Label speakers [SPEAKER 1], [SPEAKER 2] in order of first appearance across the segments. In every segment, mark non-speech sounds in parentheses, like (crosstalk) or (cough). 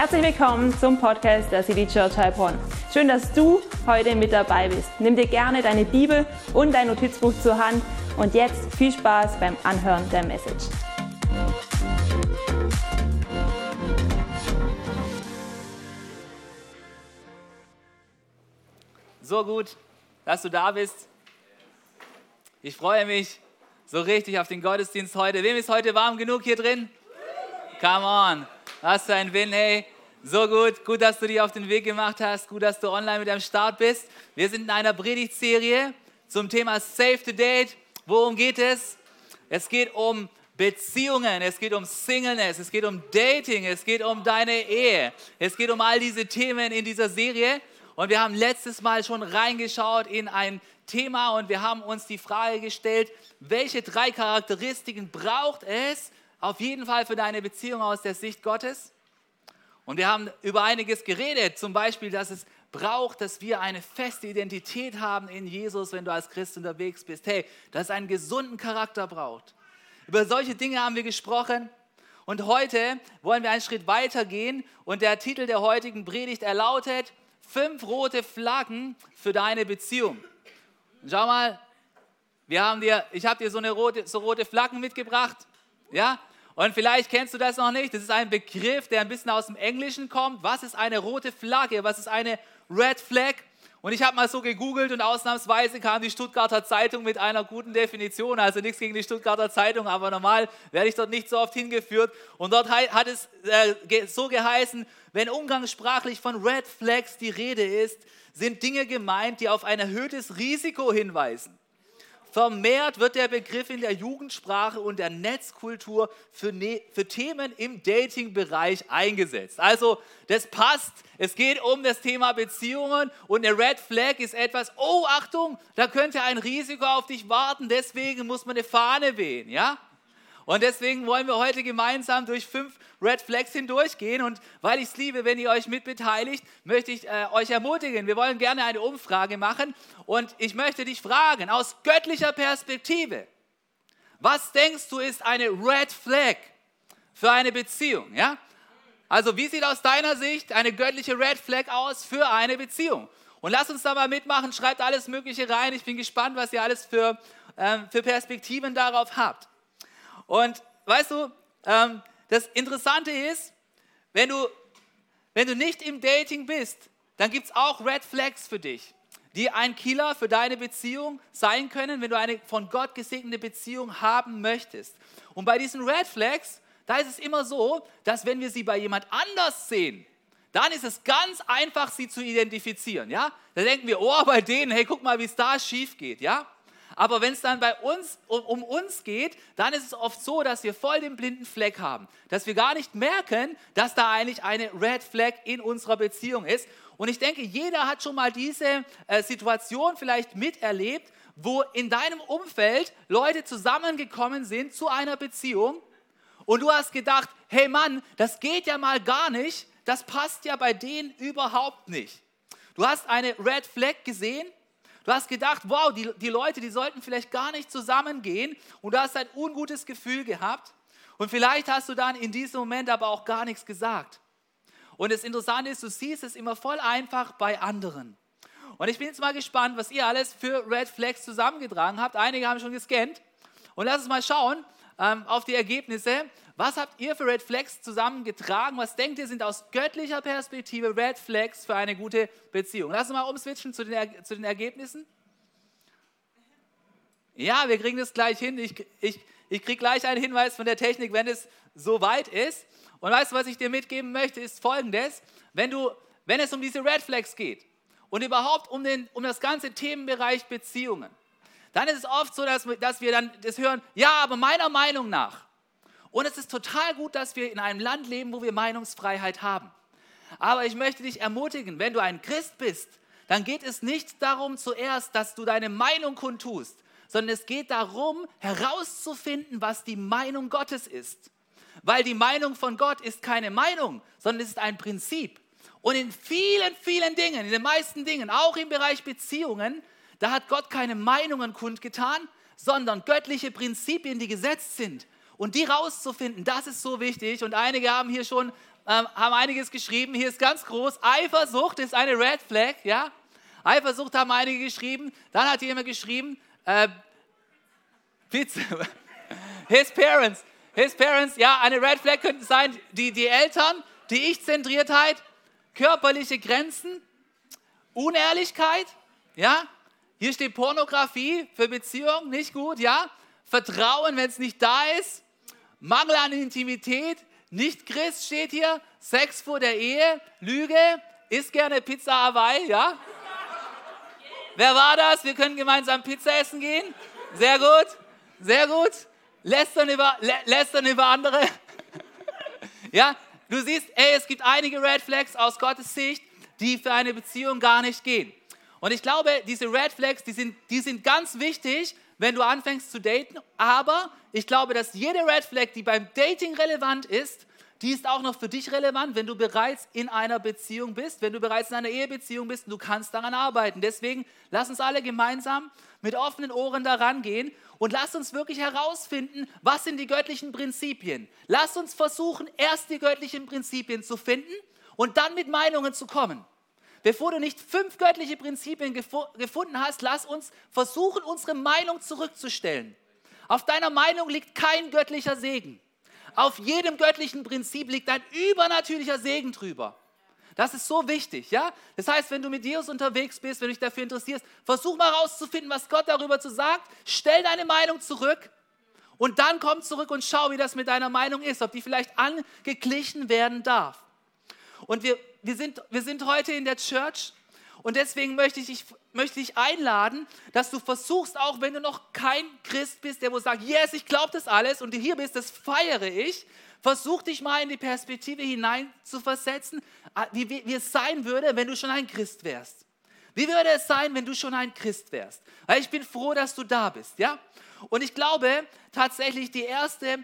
[SPEAKER 1] Herzlich willkommen zum Podcast der City Church Heilbronn. Schön, dass du heute mit dabei bist. Nimm dir gerne deine Bibel und dein Notizbuch zur Hand und jetzt viel Spaß beim Anhören der Message.
[SPEAKER 2] So gut, dass du da bist. Ich freue mich so richtig auf den Gottesdienst heute. Wem ist heute warm genug hier drin? Come on. Was für ein Win, hey. So gut, gut, dass du dich auf den Weg gemacht hast, gut, dass du online mit am Start bist. Wir sind in einer Predigtserie zum Thema Save the Date. Worum geht es? Es geht um Beziehungen, es geht um Singleness, es geht um Dating, es geht um deine Ehe, es geht um all diese Themen in dieser Serie. Und wir haben letztes Mal schon reingeschaut in ein Thema und wir haben uns die Frage gestellt, welche drei Charakteristiken braucht es auf jeden Fall für deine Beziehung aus der Sicht Gottes? Und wir haben über einiges geredet, zum Beispiel, dass es braucht, dass wir eine feste Identität haben in Jesus, wenn du als Christ unterwegs bist. Hey, dass es einen gesunden Charakter braucht. Über solche Dinge haben wir gesprochen. Und heute wollen wir einen Schritt weiter gehen. Und der Titel der heutigen Predigt erlautet, fünf rote Flaggen für deine Beziehung. Schau mal, wir haben dir, ich habe dir so, eine rote, so rote Flaggen mitgebracht. Ja? Und vielleicht kennst du das noch nicht. Das ist ein Begriff, der ein bisschen aus dem Englischen kommt. Was ist eine rote Flagge? Was ist eine Red Flag? Und ich habe mal so gegoogelt und ausnahmsweise kam die Stuttgarter Zeitung mit einer guten Definition. Also nichts gegen die Stuttgarter Zeitung, aber normal werde ich dort nicht so oft hingeführt. Und dort hat es äh, so geheißen, wenn umgangssprachlich von Red Flags die Rede ist, sind Dinge gemeint, die auf ein erhöhtes Risiko hinweisen. Vermehrt wird der Begriff in der Jugendsprache und der Netzkultur für, ne für Themen im Dating-Bereich eingesetzt. Also das passt. Es geht um das Thema Beziehungen und eine Red Flag ist etwas, oh Achtung, da könnte ein Risiko auf dich warten, deswegen muss man eine Fahne wehen. Ja? Und deswegen wollen wir heute gemeinsam durch fünf Red Flags hindurchgehen. Und weil ich es liebe, wenn ihr euch mitbeteiligt, möchte ich äh, euch ermutigen. Wir wollen gerne eine Umfrage machen. Und ich möchte dich fragen, aus göttlicher Perspektive, was denkst du ist eine Red Flag für eine Beziehung? Ja? Also wie sieht aus deiner Sicht eine göttliche Red Flag aus für eine Beziehung? Und lass uns da mal mitmachen, schreibt alles Mögliche rein. Ich bin gespannt, was ihr alles für, ähm, für Perspektiven darauf habt. Und weißt du, ähm, das Interessante ist, wenn du, wenn du nicht im Dating bist, dann gibt es auch Red Flags für dich, die ein Killer für deine Beziehung sein können, wenn du eine von Gott gesegnete Beziehung haben möchtest. Und bei diesen Red Flags, da ist es immer so, dass wenn wir sie bei jemand anders sehen, dann ist es ganz einfach, sie zu identifizieren. Ja? Da denken wir, oh, bei denen, hey, guck mal, wie es da schief geht. Ja? Aber wenn es dann bei uns um, um, uns geht, dann ist es oft so, dass wir voll den blinden Fleck haben, dass wir gar nicht merken, dass da eigentlich eine Red Flag in unserer Beziehung ist. Und ich denke, jeder hat schon mal diese äh, Situation vielleicht miterlebt, wo in deinem Umfeld Leute zusammengekommen sind zu einer Beziehung und du hast gedacht, hey Mann, das geht ja mal gar nicht, das passt ja bei denen überhaupt nicht. Du hast eine Red Flag gesehen Du hast gedacht, wow, die, die Leute, die sollten vielleicht gar nicht zusammengehen und du hast ein ungutes Gefühl gehabt und vielleicht hast du dann in diesem Moment aber auch gar nichts gesagt. Und das Interessante ist, du siehst es immer voll einfach bei anderen. Und ich bin jetzt mal gespannt, was ihr alles für Red Flags zusammengetragen habt. Einige haben schon gescannt. Und lass uns mal schauen ähm, auf die Ergebnisse. Was habt ihr für Red Flags zusammengetragen? Was denkt ihr, sind aus göttlicher Perspektive Red Flags für eine gute Beziehung? Lass uns mal umswitchen zu den, zu den Ergebnissen. Ja, wir kriegen das gleich hin. Ich, ich, ich kriege gleich einen Hinweis von der Technik, wenn es soweit ist. Und weißt du, was ich dir mitgeben möchte, ist folgendes. Wenn, du, wenn es um diese Red Flags geht und überhaupt um, den, um das ganze Themenbereich Beziehungen, dann ist es oft so, dass, dass wir dann das hören, ja, aber meiner Meinung nach. Und es ist total gut, dass wir in einem Land leben, wo wir Meinungsfreiheit haben. Aber ich möchte dich ermutigen, wenn du ein Christ bist, dann geht es nicht darum zuerst, dass du deine Meinung kundtust, sondern es geht darum, herauszufinden, was die Meinung Gottes ist. Weil die Meinung von Gott ist keine Meinung, sondern es ist ein Prinzip. Und in vielen, vielen Dingen, in den meisten Dingen, auch im Bereich Beziehungen, da hat Gott keine Meinungen kundgetan, sondern göttliche Prinzipien, die gesetzt sind. Und die rauszufinden, das ist so wichtig. Und einige haben hier schon ähm, haben einiges geschrieben. Hier ist ganz groß, Eifersucht ist eine Red Flag, ja. Eifersucht haben einige geschrieben. Dann hat jemand geschrieben, äh, Pizza. (laughs) His parents. His parents, ja, eine Red Flag könnten sein, die, die Eltern, die Ich-Zentriertheit, körperliche Grenzen, Unehrlichkeit, ja. Hier steht Pornografie für Beziehungen, nicht gut, ja. Vertrauen, wenn es nicht da ist. Mangel an Intimität, nicht Christ steht hier. Sex vor der Ehe, Lüge, isst gerne Pizza Hawaii, ja. Wer war das? Wir können gemeinsam Pizza essen gehen. Sehr gut, sehr gut. Lästern über, lä lästern über andere. (laughs) ja, du siehst, ey, es gibt einige Red Flags aus Gottes Sicht, die für eine Beziehung gar nicht gehen. Und ich glaube, diese Red Flags, die sind, die sind ganz wichtig, wenn du anfängst zu daten. Aber ich glaube, dass jede Red Flag, die beim Dating relevant ist, die ist auch noch für dich relevant, wenn du bereits in einer Beziehung bist, wenn du bereits in einer Ehebeziehung bist und du kannst daran arbeiten. Deswegen lass uns alle gemeinsam mit offenen Ohren daran gehen und lass uns wirklich herausfinden, was sind die göttlichen Prinzipien. Lass uns versuchen, erst die göttlichen Prinzipien zu finden und dann mit Meinungen zu kommen. Bevor du nicht fünf göttliche Prinzipien gefunden hast, lass uns versuchen, unsere Meinung zurückzustellen. Auf deiner Meinung liegt kein göttlicher Segen. Auf jedem göttlichen Prinzip liegt ein übernatürlicher Segen drüber. Das ist so wichtig, ja? Das heißt, wenn du mit Jesus unterwegs bist, wenn du dich dafür interessierst, versuch mal herauszufinden, was Gott darüber zu sagt. Stell deine Meinung zurück und dann komm zurück und schau, wie das mit deiner Meinung ist, ob die vielleicht angeglichen werden darf. Und wir, wir, sind, wir sind heute in der Church und deswegen möchte ich, dich, möchte ich einladen, dass du versuchst, auch wenn du noch kein Christ bist, der wo sagt, yes, ich glaube das alles und du hier bist, das feiere ich, versuch dich mal in die Perspektive hinein zu versetzen, ah, wie, wie, wie es sein würde, wenn du schon ein Christ wärst. Wie würde es sein, wenn du schon ein Christ wärst? Weil ich bin froh, dass du da bist, ja? Und ich glaube tatsächlich, die erste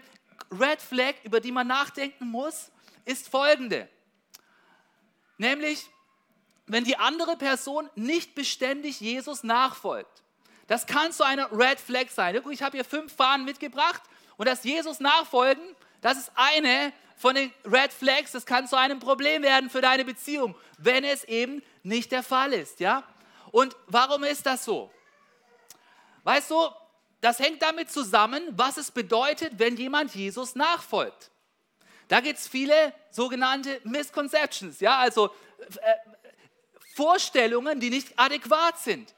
[SPEAKER 2] Red Flag, über die man nachdenken muss, ist folgende. Nämlich, wenn die andere Person nicht beständig Jesus nachfolgt. Das kann so eine Red Flag sein. Ich habe hier fünf Fahnen mitgebracht und das Jesus nachfolgen, das ist eine von den Red Flags. Das kann zu einem Problem werden für deine Beziehung, wenn es eben nicht der Fall ist. Ja? Und warum ist das so? Weißt du, das hängt damit zusammen, was es bedeutet, wenn jemand Jesus nachfolgt. Da gibt es viele sogenannte Misconceptions, ja, also äh, Vorstellungen, die nicht adäquat sind.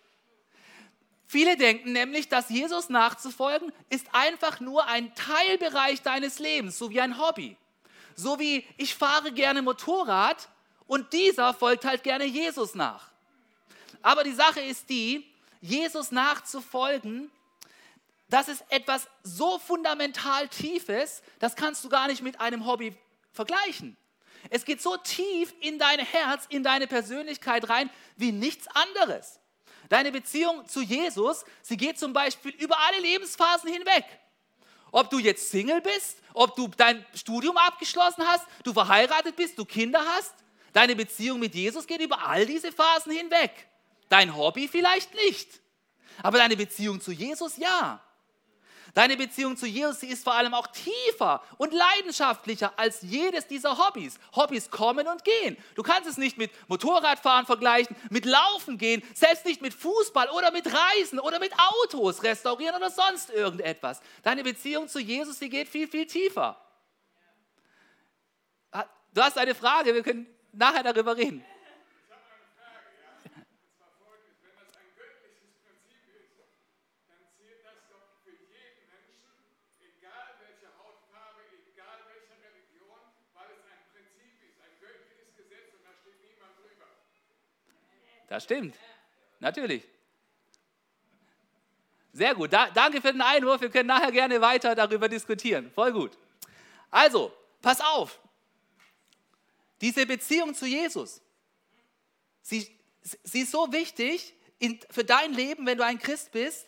[SPEAKER 2] Viele denken nämlich, dass Jesus nachzufolgen ist einfach nur ein Teilbereich deines Lebens, so wie ein Hobby. So wie ich fahre gerne Motorrad und dieser folgt halt gerne Jesus nach. Aber die Sache ist die, Jesus nachzufolgen, das ist etwas so fundamental Tiefes, das kannst du gar nicht mit einem Hobby vergleichen. Es geht so tief in dein Herz, in deine Persönlichkeit rein wie nichts anderes. Deine Beziehung zu Jesus, sie geht zum Beispiel über alle Lebensphasen hinweg. Ob du jetzt Single bist, ob du dein Studium abgeschlossen hast, du verheiratet bist, du Kinder hast, deine Beziehung mit Jesus geht über all diese Phasen hinweg. Dein Hobby vielleicht nicht, aber deine Beziehung zu Jesus ja. Deine Beziehung zu Jesus, ist vor allem auch tiefer und leidenschaftlicher als jedes dieser Hobbys. Hobbys kommen und gehen. Du kannst es nicht mit Motorradfahren vergleichen, mit Laufen gehen, selbst nicht mit Fußball oder mit Reisen oder mit Autos restaurieren oder sonst irgendetwas. Deine Beziehung zu Jesus, sie geht viel, viel tiefer. Du hast eine Frage, wir können nachher darüber reden. Das stimmt. Natürlich. Sehr gut. Da, danke für den Einwurf. Wir können nachher gerne weiter darüber diskutieren. Voll gut. Also, pass auf. Diese Beziehung zu Jesus, sie, sie ist so wichtig in, für dein Leben, wenn du ein Christ bist,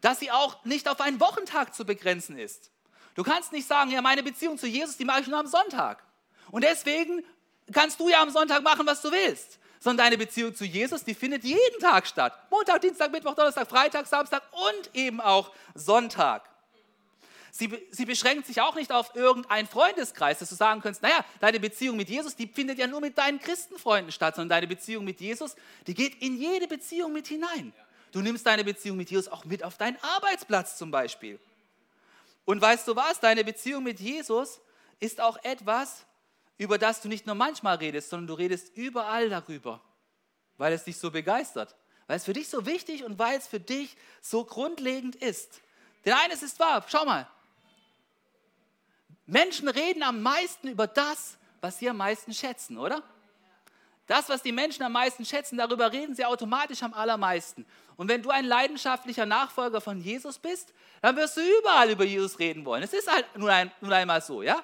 [SPEAKER 2] dass sie auch nicht auf einen Wochentag zu begrenzen ist. Du kannst nicht sagen, ja, meine Beziehung zu Jesus, die mache ich nur am Sonntag. Und deswegen kannst du ja am Sonntag machen, was du willst sondern deine Beziehung zu Jesus, die findet jeden Tag statt. Montag, Dienstag, Mittwoch, Donnerstag, Freitag, Samstag und eben auch Sonntag. Sie, sie beschränkt sich auch nicht auf irgendeinen Freundeskreis, dass du sagen kannst, naja, deine Beziehung mit Jesus, die findet ja nur mit deinen Christenfreunden statt, sondern deine Beziehung mit Jesus, die geht in jede Beziehung mit hinein. Du nimmst deine Beziehung mit Jesus auch mit auf deinen Arbeitsplatz zum Beispiel. Und weißt du was, deine Beziehung mit Jesus ist auch etwas, über das du nicht nur manchmal redest, sondern du redest überall darüber, weil es dich so begeistert, weil es für dich so wichtig und weil es für dich so grundlegend ist. Denn eines ist wahr, schau mal, Menschen reden am meisten über das, was sie am meisten schätzen, oder? Das, was die Menschen am meisten schätzen, darüber reden sie automatisch am allermeisten. Und wenn du ein leidenschaftlicher Nachfolger von Jesus bist, dann wirst du überall über Jesus reden wollen. Es ist halt nun, ein, nun einmal so, ja?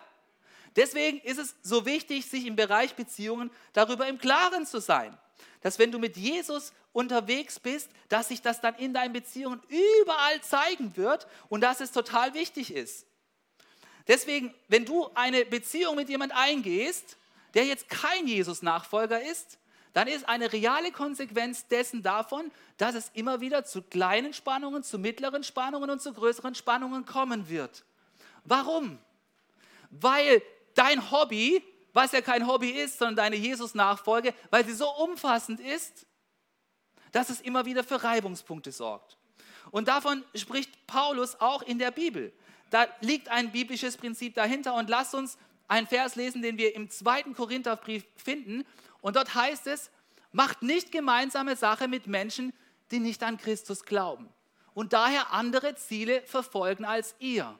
[SPEAKER 2] Deswegen ist es so wichtig, sich im Bereich Beziehungen darüber im Klaren zu sein, dass wenn du mit Jesus unterwegs bist, dass sich das dann in deinen Beziehungen überall zeigen wird und dass es total wichtig ist. Deswegen, wenn du eine Beziehung mit jemand eingehst, der jetzt kein Jesus-Nachfolger ist, dann ist eine reale Konsequenz dessen davon, dass es immer wieder zu kleinen Spannungen, zu mittleren Spannungen und zu größeren Spannungen kommen wird. Warum? Weil dein Hobby, was ja kein Hobby ist, sondern deine Jesus-Nachfolge, weil sie so umfassend ist, dass es immer wieder für Reibungspunkte sorgt. Und davon spricht Paulus auch in der Bibel. Da liegt ein biblisches Prinzip dahinter und lasst uns einen Vers lesen, den wir im zweiten Korintherbrief finden. Und dort heißt es, macht nicht gemeinsame Sache mit Menschen, die nicht an Christus glauben und daher andere Ziele verfolgen als ihr.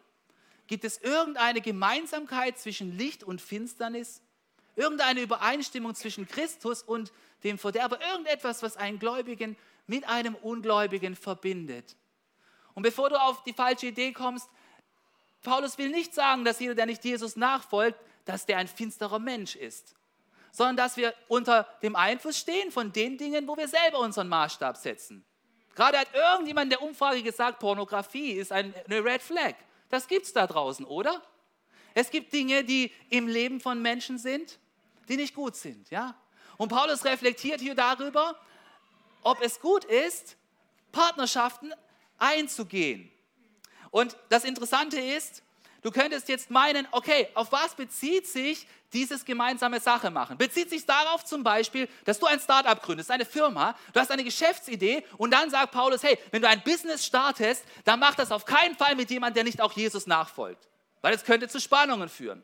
[SPEAKER 2] Gibt es irgendeine Gemeinsamkeit zwischen Licht und Finsternis? Irgendeine Übereinstimmung zwischen Christus und dem Verderber? Irgendetwas, was einen Gläubigen mit einem Ungläubigen verbindet? Und bevor du auf die falsche Idee kommst, Paulus will nicht sagen, dass jeder, der nicht Jesus nachfolgt, dass der ein finsterer Mensch ist, sondern dass wir unter dem Einfluss stehen von den Dingen, wo wir selber unseren Maßstab setzen. Gerade hat irgendjemand in der Umfrage gesagt, Pornografie ist eine Red Flag. Das gibt es da draußen, oder? Es gibt Dinge, die im Leben von Menschen sind, die nicht gut sind. Ja? Und Paulus reflektiert hier darüber, ob es gut ist, Partnerschaften einzugehen. Und das Interessante ist, du könntest jetzt meinen, okay, auf was bezieht sich dieses gemeinsame Sache machen? Bezieht sich darauf zum Beispiel, dass du ein Startup gründest, eine Firma, du hast eine Geschäftsidee und dann sagt Paulus, hey, wenn du ein Business startest, dann mach das auf keinen Fall mit jemandem, der nicht auch Jesus nachfolgt, weil es könnte zu Spannungen führen.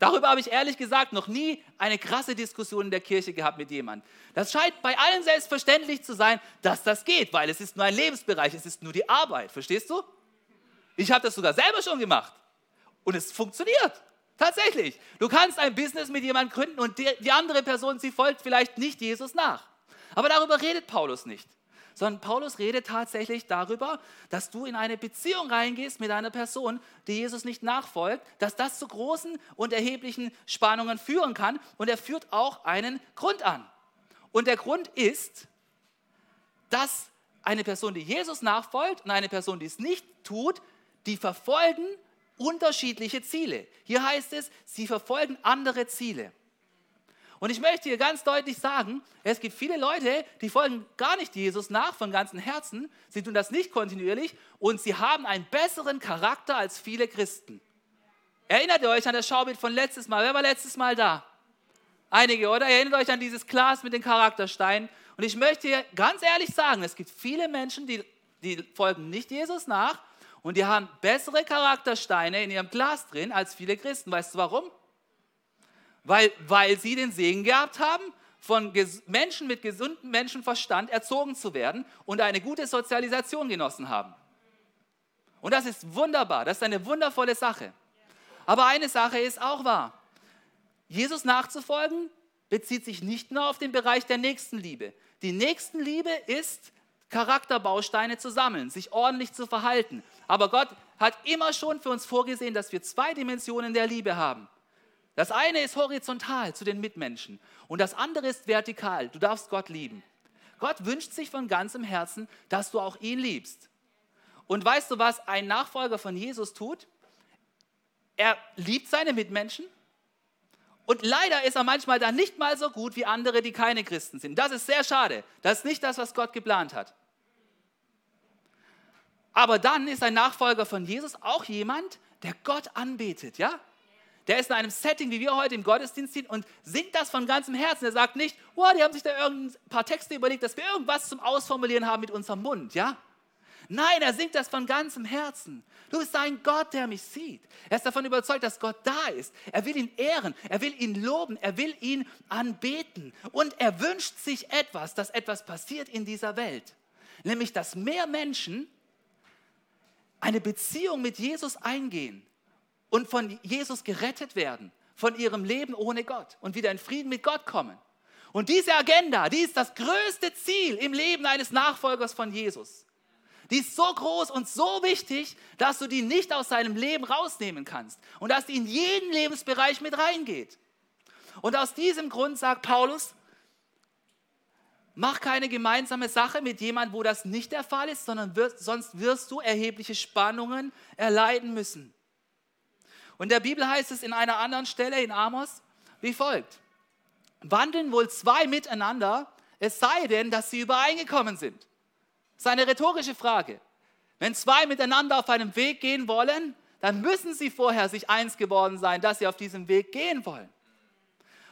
[SPEAKER 2] Darüber habe ich ehrlich gesagt noch nie eine krasse Diskussion in der Kirche gehabt mit jemandem. Das scheint bei allen selbstverständlich zu sein, dass das geht, weil es ist nur ein Lebensbereich, es ist nur die Arbeit. Verstehst du? Ich habe das sogar selber schon gemacht. Und es funktioniert. Tatsächlich. Du kannst ein Business mit jemandem gründen und die, andere Person, sie folgt vielleicht nicht Jesus nach. Aber darüber redet Paulus nicht sondern Paulus redet tatsächlich darüber, dass du in eine Beziehung reingehst mit einer Person, die Jesus nicht nachfolgt, dass das zu großen und erheblichen Spannungen führen kann. Und er führt auch einen Grund an. Und der Grund ist, dass eine Person, die Jesus nachfolgt und eine Person, die es nicht tut, die verfolgen unterschiedliche Ziele. Hier heißt es, sie verfolgen andere Ziele. Und ich möchte hier ganz deutlich sagen, es gibt viele Leute, die folgen gar nicht Jesus nach von ganzem Herzen. Sie tun das nicht kontinuierlich und sie haben einen besseren Charakter als viele Christen. Erinnert ihr euch an das Schaubild von letztes Mal? Wer war letztes Mal da? Einige, oder? Erinnert euch an dieses Glas mit den Charaktersteinen. Und ich möchte hier ganz ehrlich sagen, es gibt viele Menschen, die, die folgen nicht Jesus nach und die haben bessere Charaktersteine in ihrem Glas drin als viele Christen. Weißt du warum? weil, weil sie den Segen gehabt haben, von Menschen mit gesundem Menschenverstand erzogen zu werden und eine gute Sozialisation genossen haben. Und das ist wunderbar, das ist eine wundervolle Sache. Aber eine Sache ist auch wahr. Jesus nachzufolgen bezieht sich nicht nur auf den Bereich der Nächstenliebe. Die Nächstenliebe ist, Charakterbausteine zu sammeln, sich ordentlich zu verhalten. Aber Gott hat immer schon für uns vorgesehen, dass wir zwei Dimensionen der Liebe haben. Das eine ist horizontal zu den Mitmenschen und das andere ist vertikal. Du darfst Gott lieben. Gott wünscht sich von ganzem Herzen, dass du auch ihn liebst. Und weißt du, was ein Nachfolger von Jesus tut? Er liebt seine Mitmenschen und leider ist er manchmal dann nicht mal so gut wie andere, die keine Christen sind. Das ist sehr schade. Das ist nicht das, was Gott geplant hat. Aber dann ist ein Nachfolger von Jesus auch jemand, der Gott anbetet, ja? Der ist in einem Setting, wie wir heute im Gottesdienst sind und singt das von ganzem Herzen. Er sagt nicht, oh, die haben sich da ein paar Texte überlegt, dass wir irgendwas zum Ausformulieren haben mit unserem Mund, ja? Nein, er singt das von ganzem Herzen. Du bist ein Gott, der mich sieht. Er ist davon überzeugt, dass Gott da ist. Er will ihn ehren, er will ihn loben, er will ihn anbeten. Und er wünscht sich etwas, dass etwas passiert in dieser Welt. Nämlich, dass mehr Menschen eine Beziehung mit Jesus eingehen und von Jesus gerettet werden, von ihrem Leben ohne Gott und wieder in Frieden mit Gott kommen. Und diese Agenda, die ist das größte Ziel im Leben eines Nachfolgers von Jesus. Die ist so groß und so wichtig, dass du die nicht aus seinem Leben rausnehmen kannst und dass die in jeden Lebensbereich mit reingeht. Und aus diesem Grund sagt Paulus, mach keine gemeinsame Sache mit jemandem, wo das nicht der Fall ist, sondern wirst, sonst wirst du erhebliche Spannungen erleiden müssen. Und der Bibel heißt es in einer anderen Stelle in Amos wie folgt. Wandeln wohl zwei miteinander, es sei denn, dass sie übereingekommen sind. Das ist eine rhetorische Frage. Wenn zwei miteinander auf einem Weg gehen wollen, dann müssen sie vorher sich eins geworden sein, dass sie auf diesem Weg gehen wollen.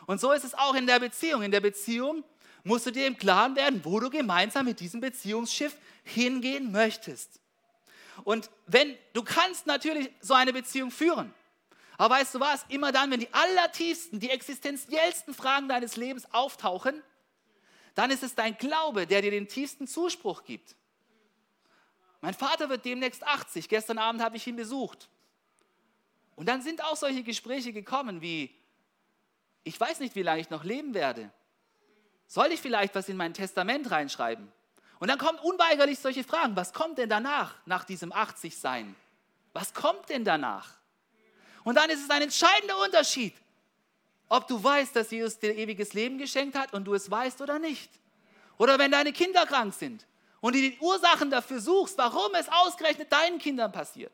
[SPEAKER 2] Und so ist es auch in der Beziehung. In der Beziehung musst du dir im Klaren werden, wo du gemeinsam mit diesem Beziehungsschiff hingehen möchtest. Und wenn du kannst natürlich so eine Beziehung führen. Aber weißt du was? Immer dann, wenn die allertiefsten, die existenziellsten Fragen deines Lebens auftauchen, dann ist es dein Glaube, der dir den tiefsten Zuspruch gibt. Mein Vater wird demnächst 80. Gestern Abend habe ich ihn besucht. Und dann sind auch solche Gespräche gekommen wie, ich weiß nicht, wie lange ich noch leben werde. Soll ich vielleicht was in mein Testament reinschreiben? Und dann kommen unweigerlich solche Fragen. Was kommt denn danach, nach diesem 80-Sein? Was kommt denn danach? Und dann ist es ein entscheidender Unterschied, ob du weißt, dass Jesus dir ewiges Leben geschenkt hat und du es weißt oder nicht. Oder wenn deine Kinder krank sind und du die Ursachen dafür suchst, warum es ausgerechnet deinen Kindern passiert.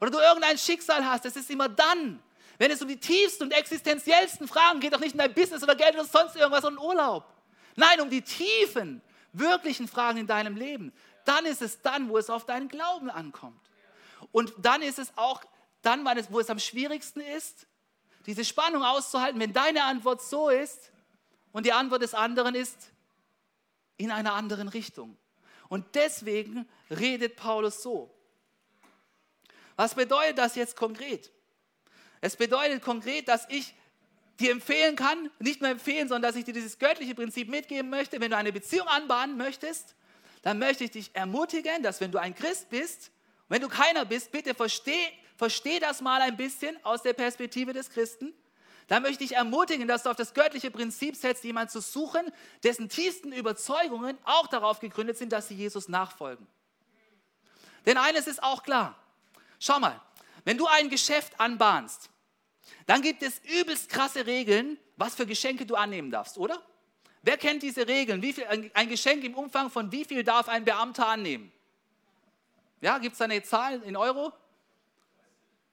[SPEAKER 2] Oder du irgendein Schicksal hast, es ist immer dann, wenn es um die tiefsten und existenziellsten Fragen geht, doch nicht um dein Business oder Geld oder sonst irgendwas oder Urlaub. Nein, um die tiefen, wirklichen Fragen in deinem Leben. Dann ist es dann, wo es auf deinen Glauben ankommt. Und dann ist es auch dann, wo es am schwierigsten ist, diese Spannung auszuhalten, wenn deine Antwort so ist und die Antwort des anderen ist in einer anderen Richtung. Und deswegen redet Paulus so. Was bedeutet das jetzt konkret? Es bedeutet konkret, dass ich dir empfehlen kann, nicht nur empfehlen, sondern dass ich dir dieses göttliche Prinzip mitgeben möchte. Wenn du eine Beziehung anbahnen möchtest, dann möchte ich dich ermutigen, dass wenn du ein Christ bist, wenn du keiner bist, bitte versteh, versteh das mal ein bisschen aus der Perspektive des Christen. Dann möchte ich ermutigen, dass du auf das göttliche Prinzip setzt, jemanden zu suchen, dessen tiefsten Überzeugungen auch darauf gegründet sind, dass sie Jesus nachfolgen. Denn eines ist auch klar. Schau mal, wenn du ein Geschäft anbahnst, dann gibt es übelst krasse Regeln, was für Geschenke du annehmen darfst, oder? Wer kennt diese Regeln? Viel, ein Geschenk im Umfang von wie viel darf ein Beamter annehmen? Ja, gibt es da eine Zahl in Euro?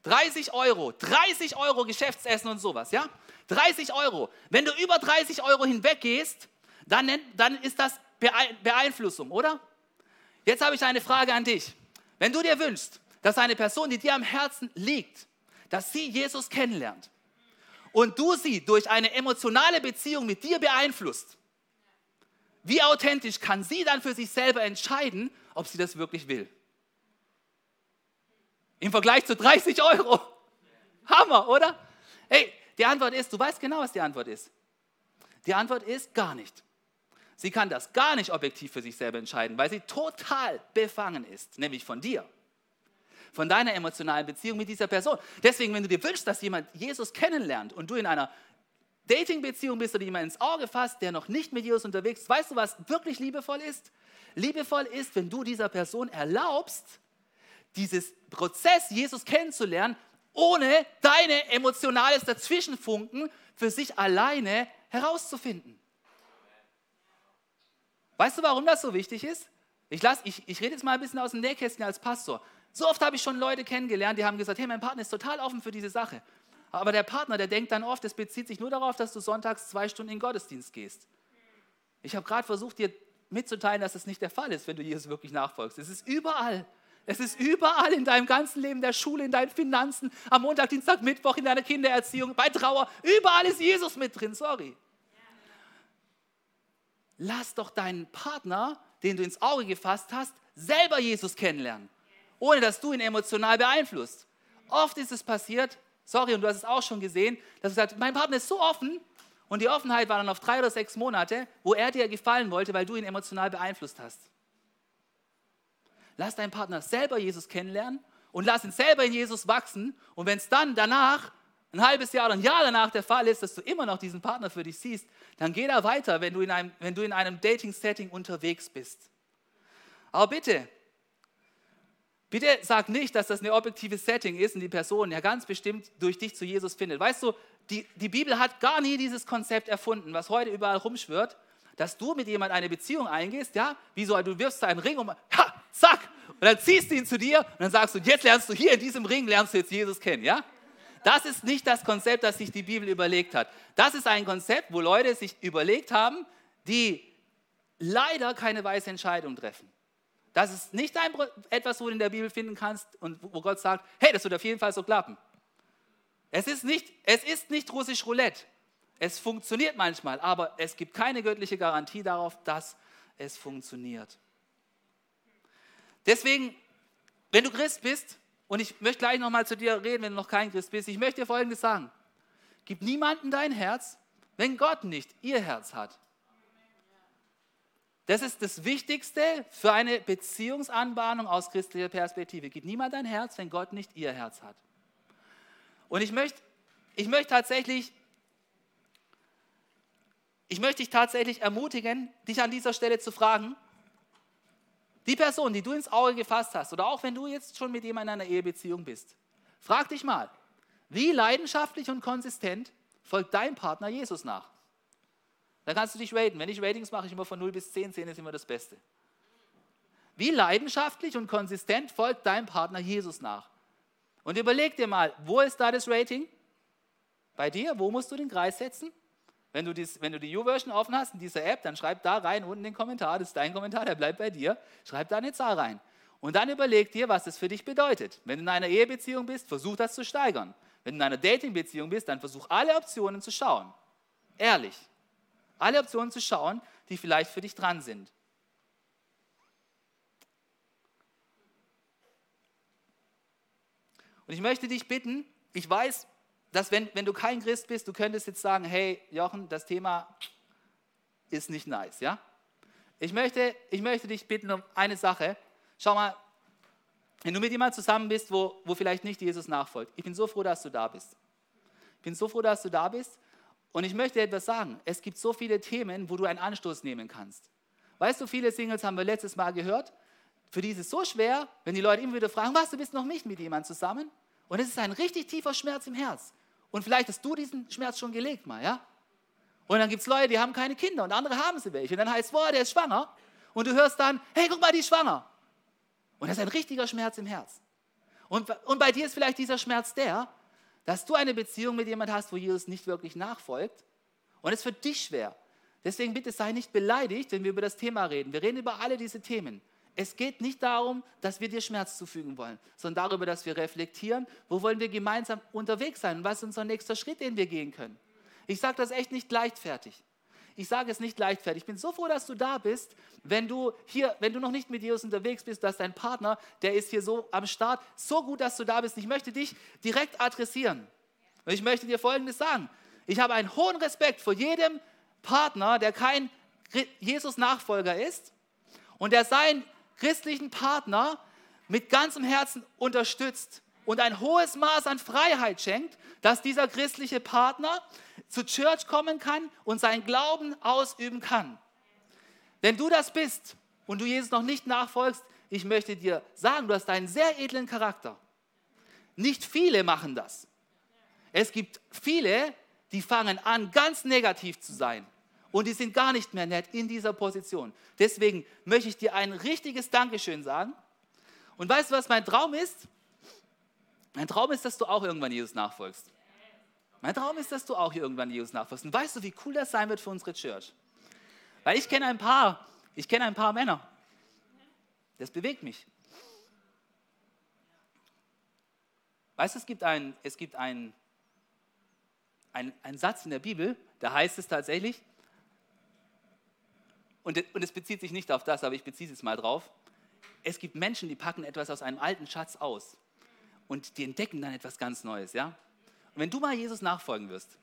[SPEAKER 2] 30 Euro, 30 Euro Geschäftsessen und sowas, ja? 30 Euro. Wenn du über 30 Euro hinweggehst, dann, dann ist das Beeinflussung, oder? Jetzt habe ich eine Frage an dich. Wenn du dir wünschst, dass eine Person, die dir am Herzen liegt, dass sie Jesus kennenlernt und du sie durch eine emotionale Beziehung mit dir beeinflusst, wie authentisch kann sie dann für sich selber entscheiden, ob sie das wirklich will? Im Vergleich zu 30 Euro. Hammer, oder? Hey, die Antwort ist, du weißt genau, was die Antwort ist. Die Antwort ist gar nicht. Sie kann das gar nicht objektiv für sich selber entscheiden, weil sie total befangen ist, nämlich von dir, von deiner emotionalen Beziehung mit dieser Person. Deswegen, wenn du dir wünschst, dass jemand Jesus kennenlernt und du in einer Dating-Beziehung bist oder jemand ins Auge fasst, der noch nicht mit Jesus unterwegs ist, weißt du, was wirklich liebevoll ist? Liebevoll ist, wenn du dieser Person erlaubst, dieses Prozess, Jesus kennenzulernen, ohne deine emotionales Dazwischenfunken für sich alleine herauszufinden. Weißt du, warum das so wichtig ist? Ich, ich, ich rede jetzt mal ein bisschen aus dem Nähkästchen als Pastor. So oft habe ich schon Leute kennengelernt, die haben gesagt, hey, mein Partner ist total offen für diese Sache. Aber der Partner, der denkt dann oft, es bezieht sich nur darauf, dass du sonntags zwei Stunden in den Gottesdienst gehst. Ich habe gerade versucht, dir mitzuteilen, dass das nicht der Fall ist, wenn du Jesus wirklich nachfolgst. Es ist überall Es ist überall in deinem ganzen Leben, der Schule, in deinen Finanzen, am Montag, Dienstag, Mittwoch, in deiner Kindererziehung, bei Trauer. Überall ist Jesus mit drin, sorry. Lass doch deinen Partner, den du ins Auge gefasst hast, selber Jesus kennenlernen, ohne dass du ihn emotional beeinflusst. Oft ist es passiert, sorry, und du hast es auch schon gesehen, dass du sagst, mein Partner ist so offen und die Offenheit war dann auf drei oder sechs Monate, wo er dir gefallen wollte, weil du ihn emotional beeinflusst hast. Lass deinen Partner selber Jesus kennenlernen und lass ihn selber in Jesus wachsen. Und wenn es dann danach, ein halbes Jahr oder ein Jahr danach der Fall ist, dass du immer noch diesen Partner für dich siehst, dann geh da weiter, wenn du in einem, wenn du in einem Dating-Setting unterwegs bist. Aber bitte, bitte sag nicht, dass das ein objektives Setting ist und die Person ja ganz bestimmt durch dich zu Jesus findet. Weißt du, die, die Bibel hat gar nie dieses Konzept erfunden, was heute überall rumschwirrt, dass du mit jemandem eine Beziehung eingehst, ja, wie so, du wirfst da einen Ring um, ha, zack, und dann ziehst du ihn zu dir und dann sagst du, jetzt lernst du hier in diesem Ring, lernst du jetzt Jesus kennen, ja? Das ist nicht das Konzept, das sich die Bibel überlegt hat. Das ist ein Konzept, wo Leute sich überlegt haben, die leider keine weise Entscheidung treffen. Das ist nicht ein, etwas, wo du in der Bibel finden kannst und wo Gott sagt, hey, das wird auf jeden Fall so klappen. Es ist nicht, es ist nicht russisch Roulette. Es funktioniert manchmal, aber es gibt keine göttliche Garantie darauf, dass es funktioniert. Deswegen, wenn du Christ bist, und ich möchte gleich nochmal zu dir reden, wenn du noch kein Christ bist, ich möchte dir Folgendes sagen. Gib niemandem dein Herz, wenn Gott nicht ihr Herz hat. Das ist das Wichtigste für eine Beziehungsanbahnung aus christlicher Perspektive. Gib niemand dein Herz, wenn Gott nicht ihr Herz hat. Und ich möchte, ich möchte tatsächlich, ich möchte dich tatsächlich ermutigen, dich an dieser Stelle zu fragen, die Person, die du ins Auge gefasst hast, oder auch wenn du jetzt schon mit jemandem in einer Ehebeziehung bist, frag dich mal, wie leidenschaftlich und konsistent folgt dein Partner Jesus nach? Da kannst du dich raten. Wenn ich Ratings mache, ich immer von 0 bis 10, 10 ist immer das Beste. Wie leidenschaftlich und konsistent folgt dein Partner Jesus nach? Und überleg dir mal, wo ist da das Rating? Bei dir, wo musst du den Kreis setzen? Wenn du, dies, wenn du die U-Version offen hast in dieser App, dann schreib da rein unten den Kommentar, das ist dein Kommentar, der bleibt bei dir. Schreib da eine Zahl rein. Und dann überleg dir, was das für dich bedeutet. Wenn du in einer Ehebeziehung bist, versuch das zu steigern. Wenn du in einer Datingbeziehung bist, dann versuch alle Optionen zu schauen. Ehrlich. Alle Optionen zu schauen, die vielleicht für dich dran sind. Und ich möchte dich bitten, ich weiß, dass wenn, wenn du kein Christ bist, du könntest jetzt sagen, hey Jochen, das Thema ist nicht nice, ja? Ich möchte, ich möchte dich bitten um eine Sache. Schau mal, wenn du mit jemandem zusammen bist, wo, wo vielleicht nicht Jesus nachfolgt, ich bin so froh, dass du da bist. Ich bin so froh, dass du da bist. Und ich möchte etwas sagen. Es gibt so viele Themen, wo du einen Anstoß nehmen kannst. Weißt du, viele Singles haben wir letztes Mal gehört. Für die ist es so schwer, wenn die Leute immer wieder fragen, was, du bist noch nicht mit jemandem zusammen? Und es ist ein richtig tiefer Schmerz im Herz. Und vielleicht hast du diesen Schmerz schon gelegt mal, ja? Und dann gibt es Leute, die haben keine Kinder und andere haben sie welche. Und dann heißt es, boah, der ist schwanger. Und du hörst dann, hey, guck mal, die ist schwanger. Und das ist ein richtiger Schmerz im Herz. Und, und bei dir ist vielleicht dieser Schmerz der, dass du eine Beziehung mit jemandem hast, wo Jesus nicht wirklich nachfolgt. Und es für dich schwer. Deswegen bitte sei nicht beleidigt, wenn wir über das Thema reden. Wir reden über alle diese Themen. Es geht nicht darum, dass wir dir Schmerz zufügen wollen, sondern darüber, dass wir reflektieren, wo wollen wir gemeinsam unterwegs sein und was ist unser nächster Schritt, den wir gehen können. Ich sage das echt nicht leichtfertig. Ich sage es nicht leichtfertig. Ich bin so froh, dass du da bist. Wenn du hier, wenn du noch nicht mit Jesus unterwegs bist, dass dein Partner, der ist hier so am Start, so gut, dass du da bist. Ich möchte dich direkt adressieren. Und ich möchte dir Folgendes sagen. Ich habe einen hohen Respekt vor jedem Partner, der kein Jesus-Nachfolger ist und der sein christlichen Partner mit ganzem Herzen unterstützt und ein hohes Maß an Freiheit schenkt, dass dieser christliche Partner zu Church kommen kann und seinen Glauben ausüben kann. Wenn du das bist und du Jesus noch nicht nachfolgst, ich möchte dir sagen, du hast einen sehr edlen Charakter. Nicht viele machen das. Es gibt viele, die fangen an, ganz negativ zu sein und die sind gar nicht mehr nett in dieser Position. Deswegen möchte ich dir ein richtiges Dankeschön sagen. Und weißt du, was mein Traum ist? Mein Traum ist, dass du auch irgendwann Jesus nachfolgst. Mein Traum ist, dass du auch irgendwann Jesus nachfolgst. Und weißt du, wie cool das sein wird für unsere Church? Weil ich kenne ein paar, ich kenne ein paar Männer. Das bewegt mich. Weißt du, es gibt einen es gibt ein, ein, ein Satz in der Bibel, da heißt es tatsächlich, und, und es bezieht sich nicht auf das, aber ich beziehe es mal drauf, es gibt Menschen, die packen etwas aus einem alten Schatz aus und die entdecken dann etwas ganz Neues, ja? Wenn du mal Jesus nachfolgen wirst,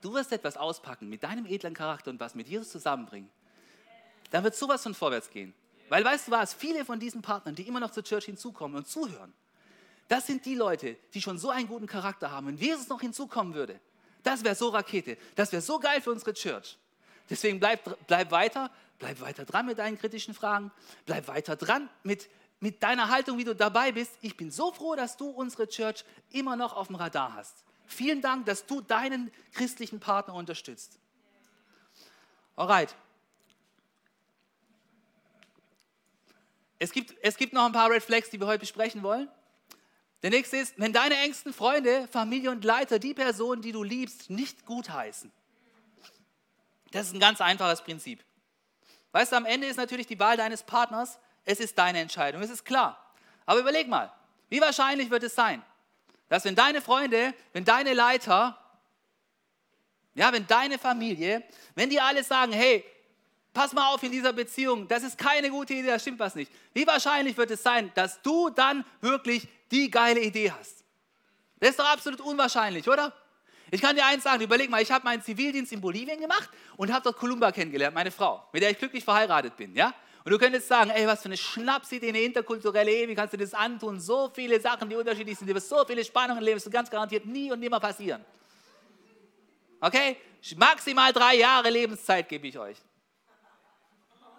[SPEAKER 2] du wirst etwas auspacken mit deinem edlen Charakter und was mit Jesus zusammenbringen, dann wird sowas von vorwärts gehen. Weil weißt du was, viele von diesen Partnern, die immer noch zur Church hinzukommen und zuhören, das sind die Leute, die schon so einen guten Charakter haben. Wenn Jesus noch hinzukommen würde, das wäre so Rakete, das wäre so geil für unsere Church. Deswegen bleib, bleib weiter, bleib weiter dran mit deinen kritischen Fragen, bleib weiter dran mit, mit deiner Haltung, wie du dabei bist. Ich bin so froh, dass du unsere Church immer noch auf dem Radar hast. Vielen Dank, dass du deinen christlichen Partner unterstützt. Alright. Es gibt, es gibt noch ein paar Red Flags, die wir heute besprechen wollen. Der nächste ist, wenn deine engsten Freunde, Familie und Leiter die Person, die du liebst, nicht gutheißen. Das ist ein ganz einfaches Prinzip. Weißt du, am Ende ist natürlich die Wahl deines Partners, es ist deine Entscheidung, es ist klar. Aber überleg mal, wie wahrscheinlich wird es sein, dass wenn deine Freunde, wenn deine Leiter, ja, wenn deine Familie, wenn die alle sagen, hey, pass mal auf in dieser Beziehung, das ist keine gute Idee, da stimmt was nicht. Wie wahrscheinlich wird es sein, dass du dann wirklich die geile Idee hast? Das ist doch absolut unwahrscheinlich, oder? Ich kann dir eins sagen, überleg mal, ich habe meinen Zivildienst in Bolivien gemacht und habe dort Columba kennengelernt, meine Frau, mit der ich glücklich verheiratet bin, ja? Und du könntest sagen, ey, was für eine Schnapsidee, eine interkulturelle Ehe, wie kannst du das antun? So viele Sachen, die unterschiedlich sind, du wirst so viele Spannungen leben, das wird ganz garantiert nie und nimmer passieren. Okay? Maximal drei Jahre Lebenszeit gebe ich euch.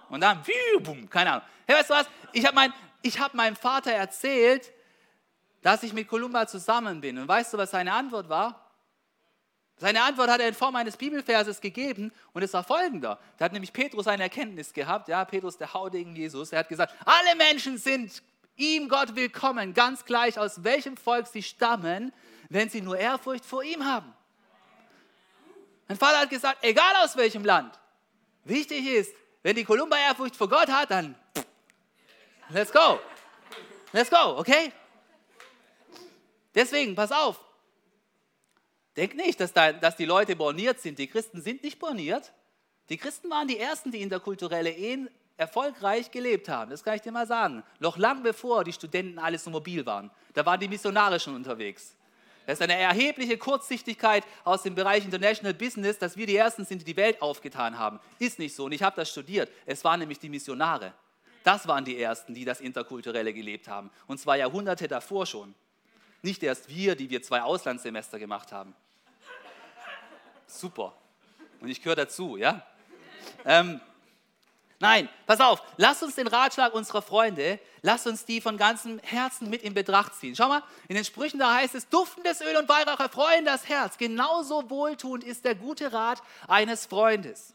[SPEAKER 2] Und dann, boom, keine Ahnung. Hey, weißt du was? Ich habe mein, hab meinem Vater erzählt, dass ich mit Columba zusammen bin. Und weißt du, was seine Antwort war? Seine Antwort hat er in Form eines Bibelverses gegeben und es war folgender. Da hat nämlich Petrus eine Erkenntnis gehabt, ja, Petrus der Haudegen Jesus. Er hat gesagt, alle Menschen sind ihm Gott willkommen, ganz gleich aus welchem Volk sie stammen, wenn sie nur Ehrfurcht vor ihm haben. Mein Vater hat gesagt, egal aus welchem Land, wichtig ist, wenn die Kolumba Ehrfurcht vor Gott hat, dann let's go. Let's go, okay? Deswegen, pass auf, Denk nicht, dass, da, dass die Leute borniert sind. Die Christen sind nicht borniert. Die Christen waren die Ersten, die interkulturelle Ehen erfolgreich gelebt haben. Das kann ich dir mal sagen. Noch lang bevor die Studenten alles so mobil waren. Da waren die Missionare schon unterwegs. Das ist eine erhebliche Kurzsichtigkeit aus dem Bereich International Business, dass wir die Ersten sind, die die Welt aufgetan haben. Ist nicht so. Und ich habe das studiert. Es waren nämlich die Missionare. Das waren die Ersten, die das Interkulturelle gelebt haben. Und zwar Jahrhunderte davor schon. Nicht erst wir, die wir zwei Auslandssemester gemacht haben super. Und ich gehöre dazu, ja? Ähm, nein, pass auf, lass uns den Ratschlag unserer Freunde, lass uns die von ganzem Herzen mit in Betracht ziehen. Schau mal, in den Sprüchen da heißt es, duftendes Öl und Weihrauch erfreuen das Herz. Genauso wohltuend ist der gute Rat eines Freundes.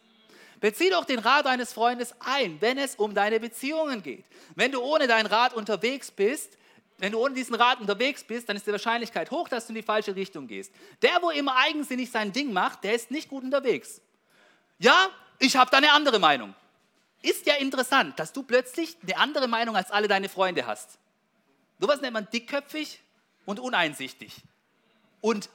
[SPEAKER 2] Bezieh doch den Rat eines Freundes ein, wenn es um deine Beziehungen geht. Wenn du ohne deinen Rat unterwegs bist, wenn du ohne diesen Rat unterwegs bist, dann ist die Wahrscheinlichkeit hoch, dass du in die falsche Richtung gehst. Der, wo immer eigensinnig sein Ding macht, der ist nicht gut unterwegs. Ja, ich habe da eine andere Meinung. Ist ja interessant, dass du plötzlich eine andere Meinung als alle deine Freunde hast. Du was nennt man dickköpfig und uneinsichtig. Und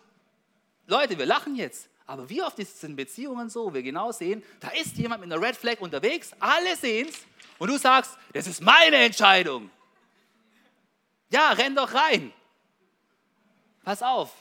[SPEAKER 2] Leute, wir lachen jetzt, aber wie oft ist es in Beziehungen so, wir genau sehen, da ist jemand mit einer Red Flag unterwegs, alle sehen es und du sagst, das ist meine Entscheidung. Ja, renn doch rein. Pass auf.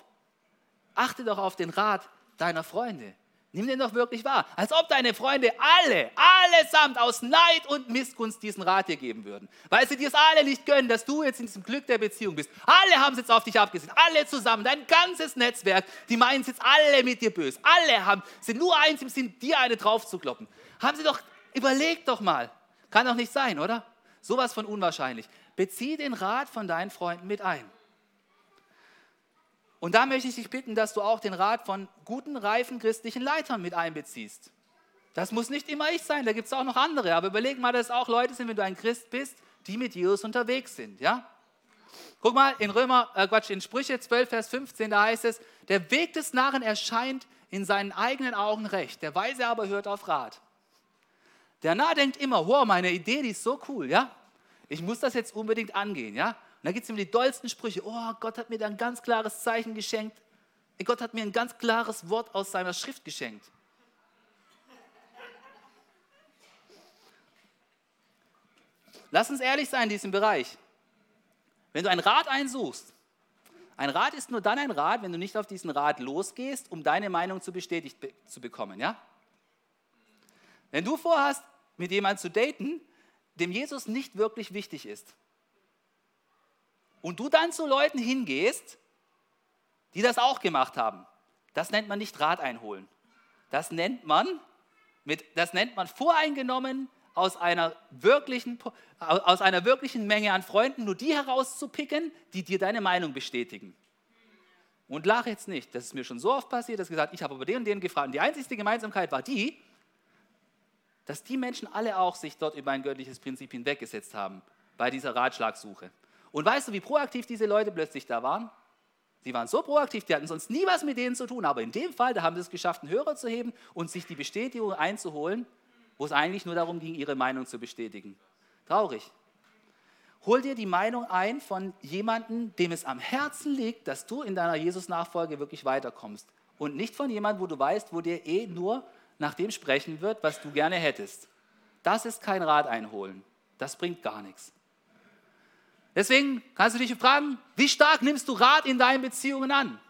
[SPEAKER 2] Achte doch auf den Rat deiner Freunde. Nimm den doch wirklich wahr. Als ob deine Freunde alle, allesamt aus Neid und Missgunst diesen Rat dir geben würden. Weil sie dir es alle nicht gönnen, dass du jetzt in diesem Glück der Beziehung bist. Alle haben es jetzt auf dich abgesehen. Alle zusammen, dein ganzes Netzwerk. Die meinen es jetzt alle mit dir böse. Alle haben, sind nur eins im Sinn, dir eine drauf zu kloppen. Haben sie doch, überlegt doch mal. Kann doch nicht sein, oder? Sowas von unwahrscheinlich. Bezieh den Rat von deinen Freunden mit ein. Und da möchte ich dich bitten, dass du auch den Rat von guten, reifen christlichen Leitern mit einbeziehst. Das muss nicht immer ich sein, da gibt es auch noch andere. Aber überleg mal, dass es auch Leute sind, wenn du ein Christ bist, die mit Jesus unterwegs sind. Ja? Guck mal, in Römer, äh Quatsch, in Sprüche 12, Vers 15, da heißt es, der Weg des Narren erscheint in seinen eigenen Augen recht, der Weise aber hört auf Rat. Der Narr denkt immer, wow, meine Idee, die ist so cool, ja? Ich muss das jetzt unbedingt angehen, ja? dann gibt es immer die dollsten Sprüche. Oh, Gott hat mir da ein ganz klares Zeichen geschenkt. Gott hat mir ein ganz klares Wort aus seiner Schrift geschenkt. Lass uns ehrlich sein in diesem Bereich. Wenn du einen Rat einsuchst, ein Rat ist nur dann ein Rat, wenn du nicht auf diesen Rat losgehst, um deine Meinung zu bestätigt be zu bekommen. Ja? Wenn du vorhast, mit jemandem zu daten, dem Jesus nicht wirklich wichtig ist, und du dann zu Leuten hingehst, die das auch gemacht haben, das nennt man nicht Rat einholen. Das nennt man, mit, das nennt man voreingenommen aus einer, wirklichen, aus einer wirklichen Menge an Freunden nur die herauszupicken, die dir deine Meinung bestätigen. Und lach jetzt nicht, das ist mir schon so oft passiert, dass ich gesagt ich habe aber den und den gefragt. Und die einzige Gemeinsamkeit war die, dass die Menschen alle auch sich dort über ein göttliches Prinzip hinweggesetzt haben bei dieser Ratschlagsuche. Und weißt du, wie proaktiv diese Leute plötzlich da waren? Sie waren so proaktiv, die hatten sonst nie was mit denen zu tun, aber in dem Fall, da haben sie es geschafft, einen Hörer zu heben und sich die Bestätigung einzuholen, wo es eigentlich nur darum ging, ihre Meinung zu bestätigen. Traurig. Hol dir die Meinung ein von jemandem, dem es am Herzen liegt, dass du in deiner Jesus-Nachfolge wirklich weiterkommst. Und nicht von jemandem, wo du weißt, wo dir eh nur nach dem sprechen wird, was du gerne hättest. Das ist kein Rat einholen. Das bringt gar nichts. Deswegen kannst du dich fragen, wie stark nimmst du Rat in deinen Beziehungen an?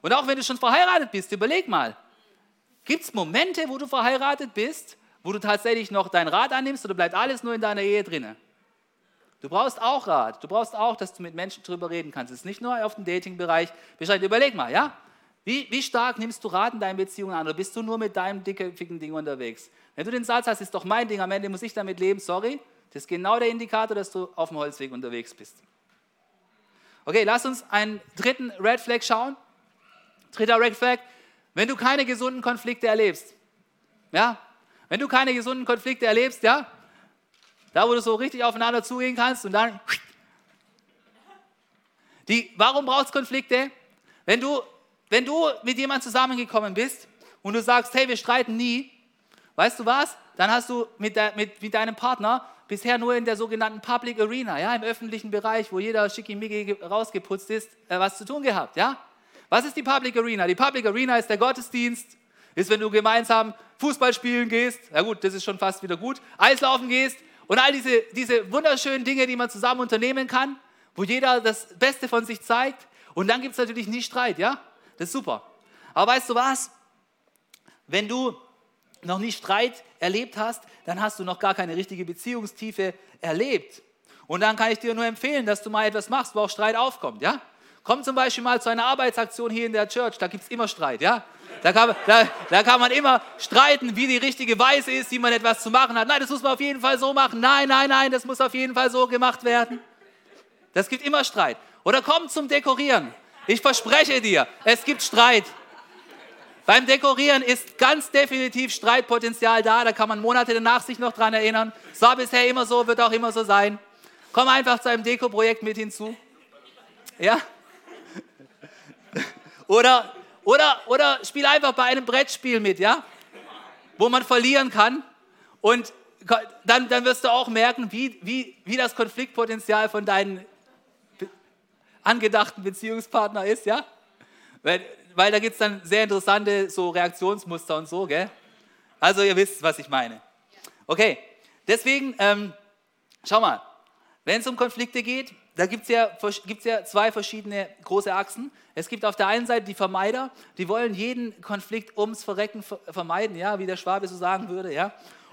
[SPEAKER 2] Und auch wenn du schon verheiratet bist, überleg mal, gibt es Momente, wo du verheiratet bist, wo du tatsächlich noch deinen Rat annimmst oder bleibt alles nur in deiner Ehe drinne? Du brauchst auch Rat. Du brauchst auch, dass du mit Menschen darüber reden kannst. Es ist nicht nur auf dem Dating-Bereich. Überleg mal, ja? Wie, wie, stark nimmst du Rat in deinen Beziehungen an? Oder bist du nur mit deinem dicken Ding unterwegs? Wenn du den Satz hast, ist doch mein Ding, am Ende muss ich damit leben, sorry, das ist genau der Indikator, dass du auf dem Holzweg unterwegs bist. Okay, lass uns einen dritten Red Flag schauen. Dritter Red Flag, wenn du keine gesunden Konflikte erlebst. Ja, wenn du keine gesunden Konflikte erlebst, ja, da wo du so richtig aufeinander zugehen kannst und dann. Die, warum braucht es Konflikte? Wenn du, wenn du mit jemandem zusammengekommen bist und du sagst, hey, wir streiten nie, weißt du was? Dann hast du mit, de, mit, mit deinem Partner bisher nur in der sogenannten Public Arena, ja, im öffentlichen Bereich, wo jeder schickimicki rausgeputzt ist, äh, was zu tun gehabt, ja? Was ist die Public Arena? Die Public Arena ist der Gottesdienst, ist, wenn du gemeinsam Fußball spielen gehst, ja gut, das ist schon fast wieder gut, Eislaufen gehst und all diese, diese wunderschönen Dinge, die man zusammen unternehmen kann, wo jeder das Beste von sich zeigt. Und dann gibt es natürlich nie Streit, ja? Das ist super. Aber weißt du was? Wenn du noch nie Streit erlebt hast, dann hast du noch gar keine richtige Beziehungstiefe erlebt. Und dann kann ich dir nur empfehlen, dass du mal etwas machst, wo auch Streit aufkommt, ja? Komm zum Beispiel mal zu einer Arbeitsaktion hier in der Church, da gibt es immer Streit, ja? Da kann, da, da kann man immer streiten, wie die richtige Weise ist, wie man etwas zu machen hat. Nein, das muss man auf jeden Fall so machen. Nein, nein, nein, das muss auf jeden Fall so gemacht werden. Das gibt immer Streit. Oder komm zum Dekorieren. Ich verspreche dir, es gibt Streit. Beim Dekorieren ist ganz definitiv Streitpotenzial da. Da kann man Monate danach sich noch dran erinnern. Es war bisher immer so, wird auch immer so sein. Komm einfach zu einem Dekoprojekt mit hinzu. Ja? Oder, oder, oder spiel einfach bei einem Brettspiel mit, ja? Wo man verlieren kann. Und dann, dann wirst du auch merken, wie, wie, wie das Konfliktpotenzial von deinen angedachten Beziehungspartner ist, ja? Weil weil da gibt es dann sehr interessante so Reaktionsmuster und so, gell? Also ihr wisst, was ich meine. Okay, deswegen, ähm, schau mal, wenn es um Konflikte geht, da gibt es ja, gibt's ja zwei verschiedene große Achsen. Es gibt auf der einen Seite die Vermeider, die wollen jeden Konflikt ums Verrecken vermeiden, ja, wie der Schwabe so sagen würde, ja.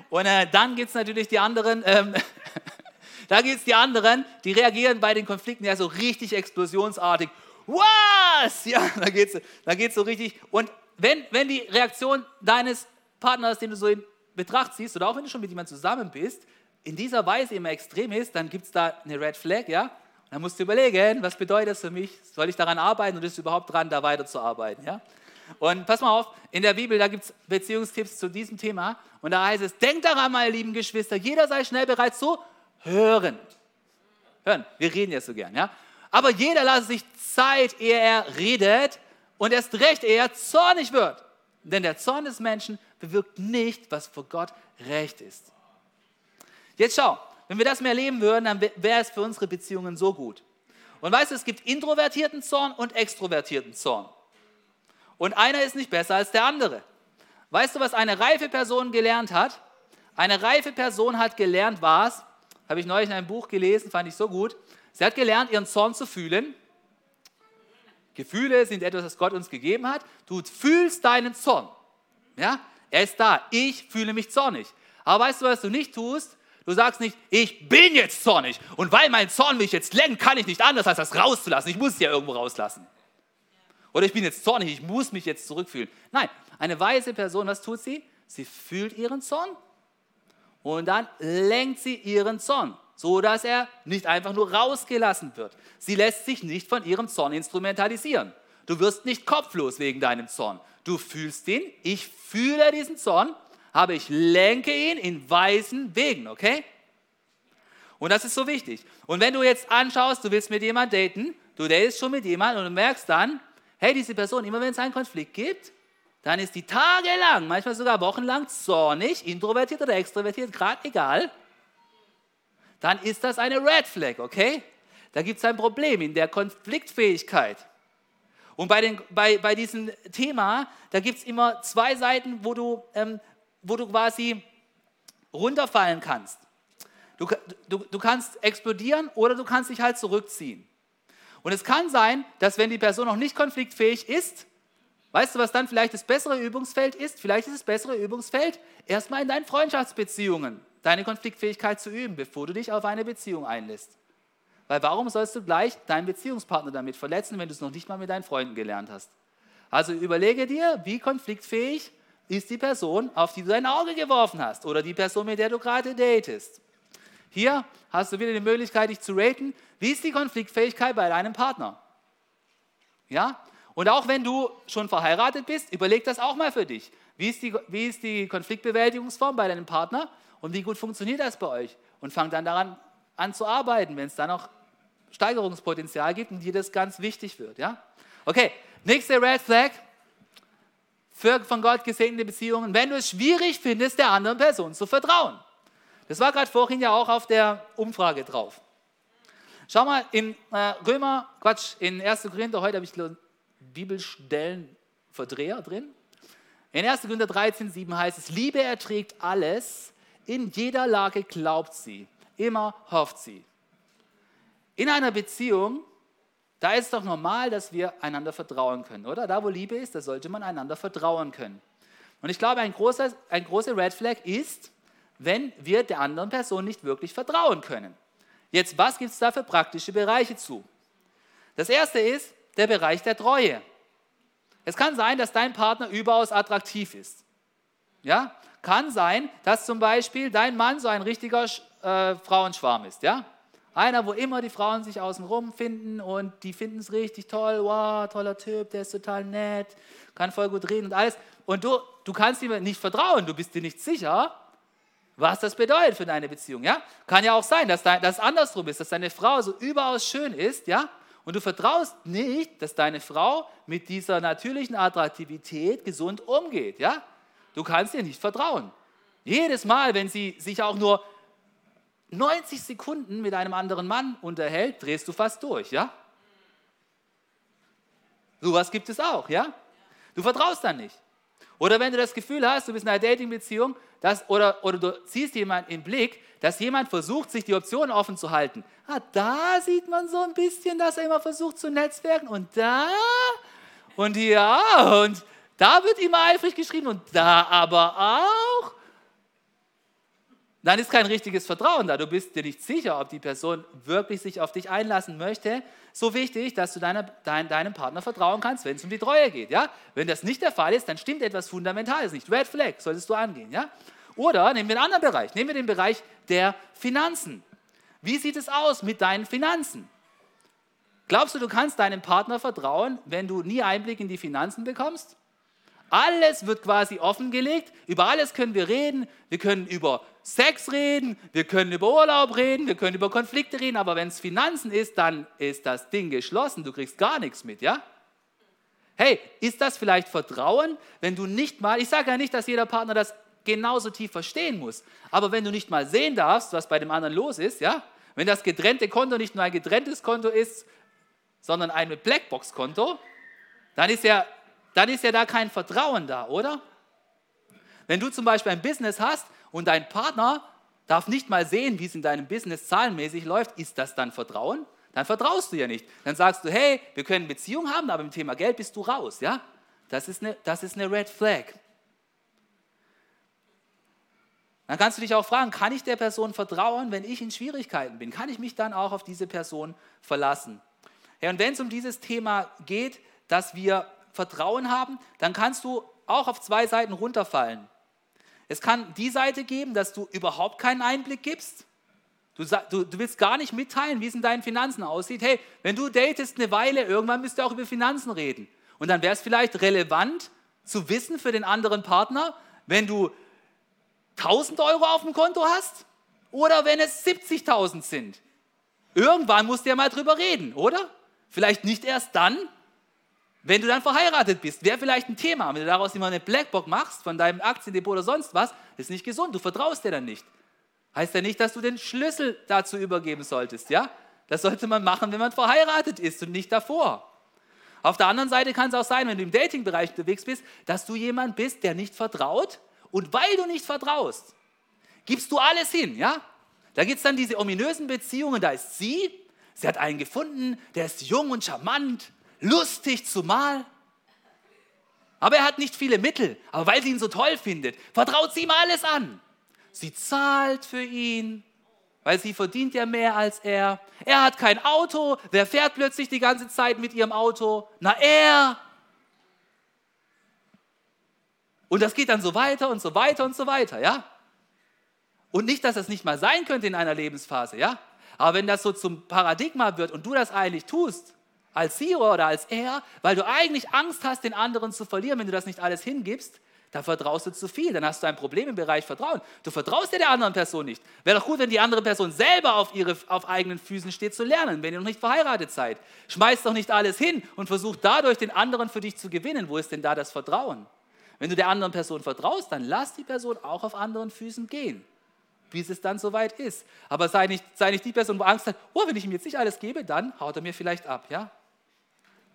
[SPEAKER 2] Und äh, dann gibt es natürlich die anderen, ähm, (laughs) da gibt es die anderen, die reagieren bei den Konflikten ja so richtig explosionsartig was? Ja, da geht es da geht's so richtig. Und wenn, wenn die Reaktion deines Partners, den du so in Betracht ziehst, oder auch wenn du schon mit jemandem zusammen bist, in dieser Weise immer extrem ist, dann gibt es da eine Red Flag, ja? Und dann musst du überlegen, was bedeutet das für mich? Soll ich daran arbeiten oder ist es überhaupt dran, da weiterzuarbeiten, ja? Und pass mal auf, in der Bibel, da gibt es Beziehungstipps zu diesem Thema. Und da heißt es, denkt daran, meine lieben Geschwister, jeder sei schnell bereit zu hören. Hören, wir reden ja so gern, ja? Aber jeder lasse sich Zeit, ehe er redet und erst recht, ehe er zornig wird. Denn der Zorn des Menschen bewirkt nicht, was vor Gott recht ist. Jetzt schau, wenn wir das mehr leben würden, dann wäre es für unsere Beziehungen so gut. Und weißt du, es gibt introvertierten Zorn und extrovertierten Zorn. Und einer ist nicht besser als der andere. Weißt du, was eine reife Person gelernt hat? Eine reife Person hat gelernt, was? Habe ich neulich in einem Buch gelesen, fand ich so gut. Sie hat gelernt, ihren Zorn zu fühlen. Gefühle sind etwas, das Gott uns gegeben hat. Du fühlst deinen Zorn. Ja? Er ist da. Ich fühle mich zornig. Aber weißt du, was du nicht tust? Du sagst nicht, ich bin jetzt zornig. Und weil mein Zorn mich jetzt lenkt, kann ich nicht anders, als das rauszulassen. Ich muss es ja irgendwo rauslassen. Oder ich bin jetzt zornig, ich muss mich jetzt zurückfühlen. Nein, eine weise Person, was tut sie? Sie fühlt ihren Zorn und dann lenkt sie ihren Zorn, so dass er nicht einfach nur rausgelassen wird. Sie lässt sich nicht von ihrem Zorn instrumentalisieren. Du wirst nicht kopflos wegen deinem Zorn. Du fühlst ihn, ich fühle diesen Zorn, aber ich lenke ihn in weisen Wegen, okay? Und das ist so wichtig. Und wenn du jetzt anschaust, du willst mit jemandem daten, du datest schon mit jemandem und du merkst dann, hey, diese Person, immer wenn es einen Konflikt gibt, dann ist die tagelang, manchmal sogar wochenlang zornig, introvertiert oder extrovertiert, gerade egal, dann ist das eine Red Flag, okay? Da gibt es ein Problem in der Konfliktfähigkeit. Und bei, den, bei, bei diesem Thema, da gibt es immer zwei Seiten, wo du, ähm, wo du quasi runterfallen kannst. Du, du, du kannst explodieren oder du kannst dich halt zurückziehen. Und es kann sein, dass wenn die Person noch nicht konfliktfähig ist, Weißt du, was dann vielleicht das bessere Übungsfeld ist? Vielleicht ist das bessere Übungsfeld, erstmal in deinen Freundschaftsbeziehungen deine Konfliktfähigkeit zu üben, bevor du dich auf eine Beziehung einlässt. Weil warum sollst du gleich deinen Beziehungspartner damit verletzen, wenn du es noch nicht mal mit deinen Freunden gelernt hast? Also überlege dir, wie konfliktfähig ist die Person, auf die du dein Auge geworfen hast oder die Person, mit der du gerade datest. Hier hast du wieder die Möglichkeit, dich zu raten. Wie ist die Konfliktfähigkeit bei deinem Partner? Ja? Und auch wenn du schon verheiratet bist, überleg das auch mal für dich. Wie ist die, wie ist die Konfliktbewältigungsform bei deinem Partner und wie gut funktioniert das bei euch? Und fang dann daran an zu arbeiten, wenn es da noch Steigerungspotenzial gibt und dir das ganz wichtig wird. Ja? Okay, nächste Red Flag für von Gott gesegnete Beziehungen, wenn du es schwierig findest, der anderen Person zu vertrauen. Das war gerade vorhin ja auch auf der Umfrage drauf. Schau mal, in äh, Römer, Quatsch, in 1. Korinther, heute habe ich Bibelstellenverdreher drin. In 1. Korinther 13, 7 heißt es, Liebe erträgt alles, in jeder Lage glaubt sie, immer hofft sie. In einer Beziehung, da ist es doch normal, dass wir einander vertrauen können, oder? Da, wo Liebe ist, da sollte man einander vertrauen können. Und ich glaube, ein großer, ein großer Red Flag ist, wenn wir der anderen Person nicht wirklich vertrauen können. Jetzt, was gibt es da für praktische Bereiche zu? Das erste ist, der Bereich der Treue. Es kann sein, dass dein Partner überaus attraktiv ist. Ja? Kann sein, dass zum Beispiel dein Mann so ein richtiger äh, Frauenschwarm ist. Ja? Einer, wo immer die Frauen sich außenrum finden und die finden es richtig toll. Wow, toller Typ, der ist total nett, kann voll gut reden und alles. Und du, du kannst ihm nicht vertrauen, du bist dir nicht sicher, was das bedeutet für deine Beziehung. Ja? Kann ja auch sein, dass das andersrum ist, dass deine Frau so überaus schön ist, ja? Und du vertraust nicht, dass deine Frau mit dieser natürlichen Attraktivität gesund umgeht. Ja? Du kannst ihr nicht vertrauen. Jedes Mal, wenn sie sich auch nur 90 Sekunden mit einem anderen Mann unterhält, drehst du fast durch. Ja? Sowas gibt es auch. Ja? Du vertraust dann nicht. Oder wenn du das Gefühl hast, du bist in einer Dating-Beziehung oder, oder du siehst jemanden im Blick, dass jemand versucht, sich die Optionen offen zu halten. Ah, da sieht man so ein bisschen, dass er immer versucht zu netzwerken und da und ja und da wird immer eifrig geschrieben und da aber auch. Dann ist kein richtiges Vertrauen da. Du bist dir nicht sicher, ob die Person wirklich sich auf dich einlassen möchte. So wichtig, dass du deiner, dein, deinem Partner vertrauen kannst, wenn es um die Treue geht. Ja? Wenn das nicht der Fall ist, dann stimmt etwas Fundamentales nicht. Red Flag solltest du angehen. Ja? Oder nehmen wir einen anderen Bereich, nehmen wir den Bereich der Finanzen. Wie sieht es aus mit deinen Finanzen? Glaubst du, du kannst deinem Partner vertrauen, wenn du nie Einblick in die Finanzen bekommst? Alles wird quasi offengelegt, über alles können wir reden. Wir können über Sex reden, wir können über Urlaub reden, wir können über Konflikte reden, aber wenn es Finanzen ist, dann ist das Ding geschlossen, du kriegst gar nichts mit, ja? Hey, ist das vielleicht Vertrauen, wenn du nicht mal, ich sage ja nicht, dass jeder Partner das genauso tief verstehen musst. Aber wenn du nicht mal sehen darfst, was bei dem anderen los ist, ja, wenn das getrennte Konto nicht nur ein getrenntes Konto ist, sondern ein Blackbox-Konto, dann ist, ja, dann ist ja da kein Vertrauen da, oder? Wenn du zum Beispiel ein Business hast und dein Partner darf nicht mal sehen, wie es in deinem Business zahlenmäßig läuft, ist das dann Vertrauen? Dann vertraust du ja nicht. Dann sagst du, hey, wir können Beziehung haben, aber im Thema Geld bist du raus, ja? Das ist eine, das ist eine Red Flag. Dann kannst du dich auch fragen, kann ich der Person vertrauen, wenn ich in Schwierigkeiten bin? Kann ich mich dann auch auf diese Person verlassen? Ja, und wenn es um dieses Thema geht, dass wir Vertrauen haben, dann kannst du auch auf zwei Seiten runterfallen. Es kann die Seite geben, dass du überhaupt keinen Einblick gibst. Du, du, du, willst gar nicht mitteilen, wie es in deinen Finanzen aussieht. Hey, wenn du datest eine Weile, irgendwann müsst ihr auch über Finanzen reden. Und dann wäre es vielleicht relevant zu wissen für den anderen Partner, wenn du 1000 Euro auf dem Konto hast oder wenn es 70.000 sind. Irgendwann musst du ja mal drüber reden, oder? Vielleicht nicht erst dann, wenn du dann verheiratet bist. Wäre vielleicht ein Thema. Wenn du daraus immer eine Blackbox machst von deinem Aktiendepot oder sonst was, ist nicht gesund. Du vertraust dir dann nicht. Heißt ja nicht, dass du den Schlüssel dazu übergeben solltest, ja? Das sollte man machen, wenn man verheiratet ist und nicht davor. Auf der anderen Seite kann es auch sein, wenn du im Datingbereich unterwegs bist, dass du jemand bist, der nicht vertraut und weil du nicht vertraust, gibst du alles hin, ja? Da gibt es dann diese ominösen Beziehungen, da ist sie, sie hat einen gefunden, der ist jung und charmant, lustig zumal. Aber er hat nicht viele Mittel, aber weil sie ihn so toll findet, vertraut sie ihm alles an. Sie zahlt für ihn, weil sie verdient ja mehr als er. Er hat kein Auto, wer fährt plötzlich die ganze Zeit mit ihrem Auto? Na er. Und das geht dann so weiter und so weiter und so weiter, ja? Und nicht, dass das nicht mal sein könnte in einer Lebensphase, ja? Aber wenn das so zum Paradigma wird und du das eigentlich tust, als sie oder als er, weil du eigentlich Angst hast, den anderen zu verlieren, wenn du das nicht alles hingibst, da vertraust du zu viel, dann hast du ein Problem im Bereich Vertrauen. Du vertraust dir der anderen Person nicht. Wäre doch gut, wenn die andere Person selber auf, ihre, auf eigenen Füßen steht zu lernen, wenn ihr noch nicht verheiratet seid. Schmeiß doch nicht alles hin und versuch dadurch den anderen für dich zu gewinnen. Wo ist denn da das Vertrauen? Wenn du der anderen Person vertraust, dann lass die Person auch auf anderen Füßen gehen, bis es dann soweit ist. Aber sei nicht, sei nicht die Person, wo Angst hat, oh, wenn ich ihm jetzt nicht alles gebe, dann haut er mir vielleicht ab. Ja?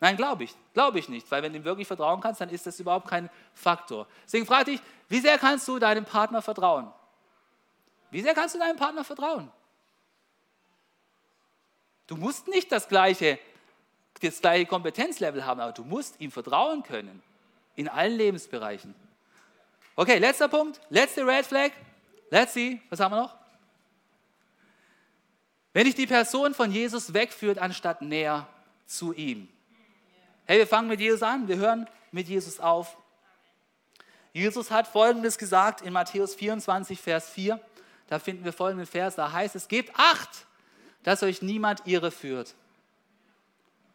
[SPEAKER 2] Nein, glaube ich. Glaube ich nicht, weil wenn du ihm wirklich vertrauen kannst, dann ist das überhaupt kein Faktor. Deswegen frage dich, wie sehr kannst du deinem Partner vertrauen? Wie sehr kannst du deinem Partner vertrauen? Du musst nicht das gleiche, das gleiche Kompetenzlevel haben, aber du musst ihm vertrauen können. In allen Lebensbereichen. Okay, letzter Punkt, letzte Red Flag. Let's see, was haben wir noch? Wenn dich die Person von Jesus wegführt, anstatt näher zu ihm. Hey, wir fangen mit Jesus an, wir hören mit Jesus auf. Jesus hat Folgendes gesagt in Matthäus 24, Vers 4. Da finden wir folgenden Vers, da heißt es, gebt acht, dass euch niemand irre führt.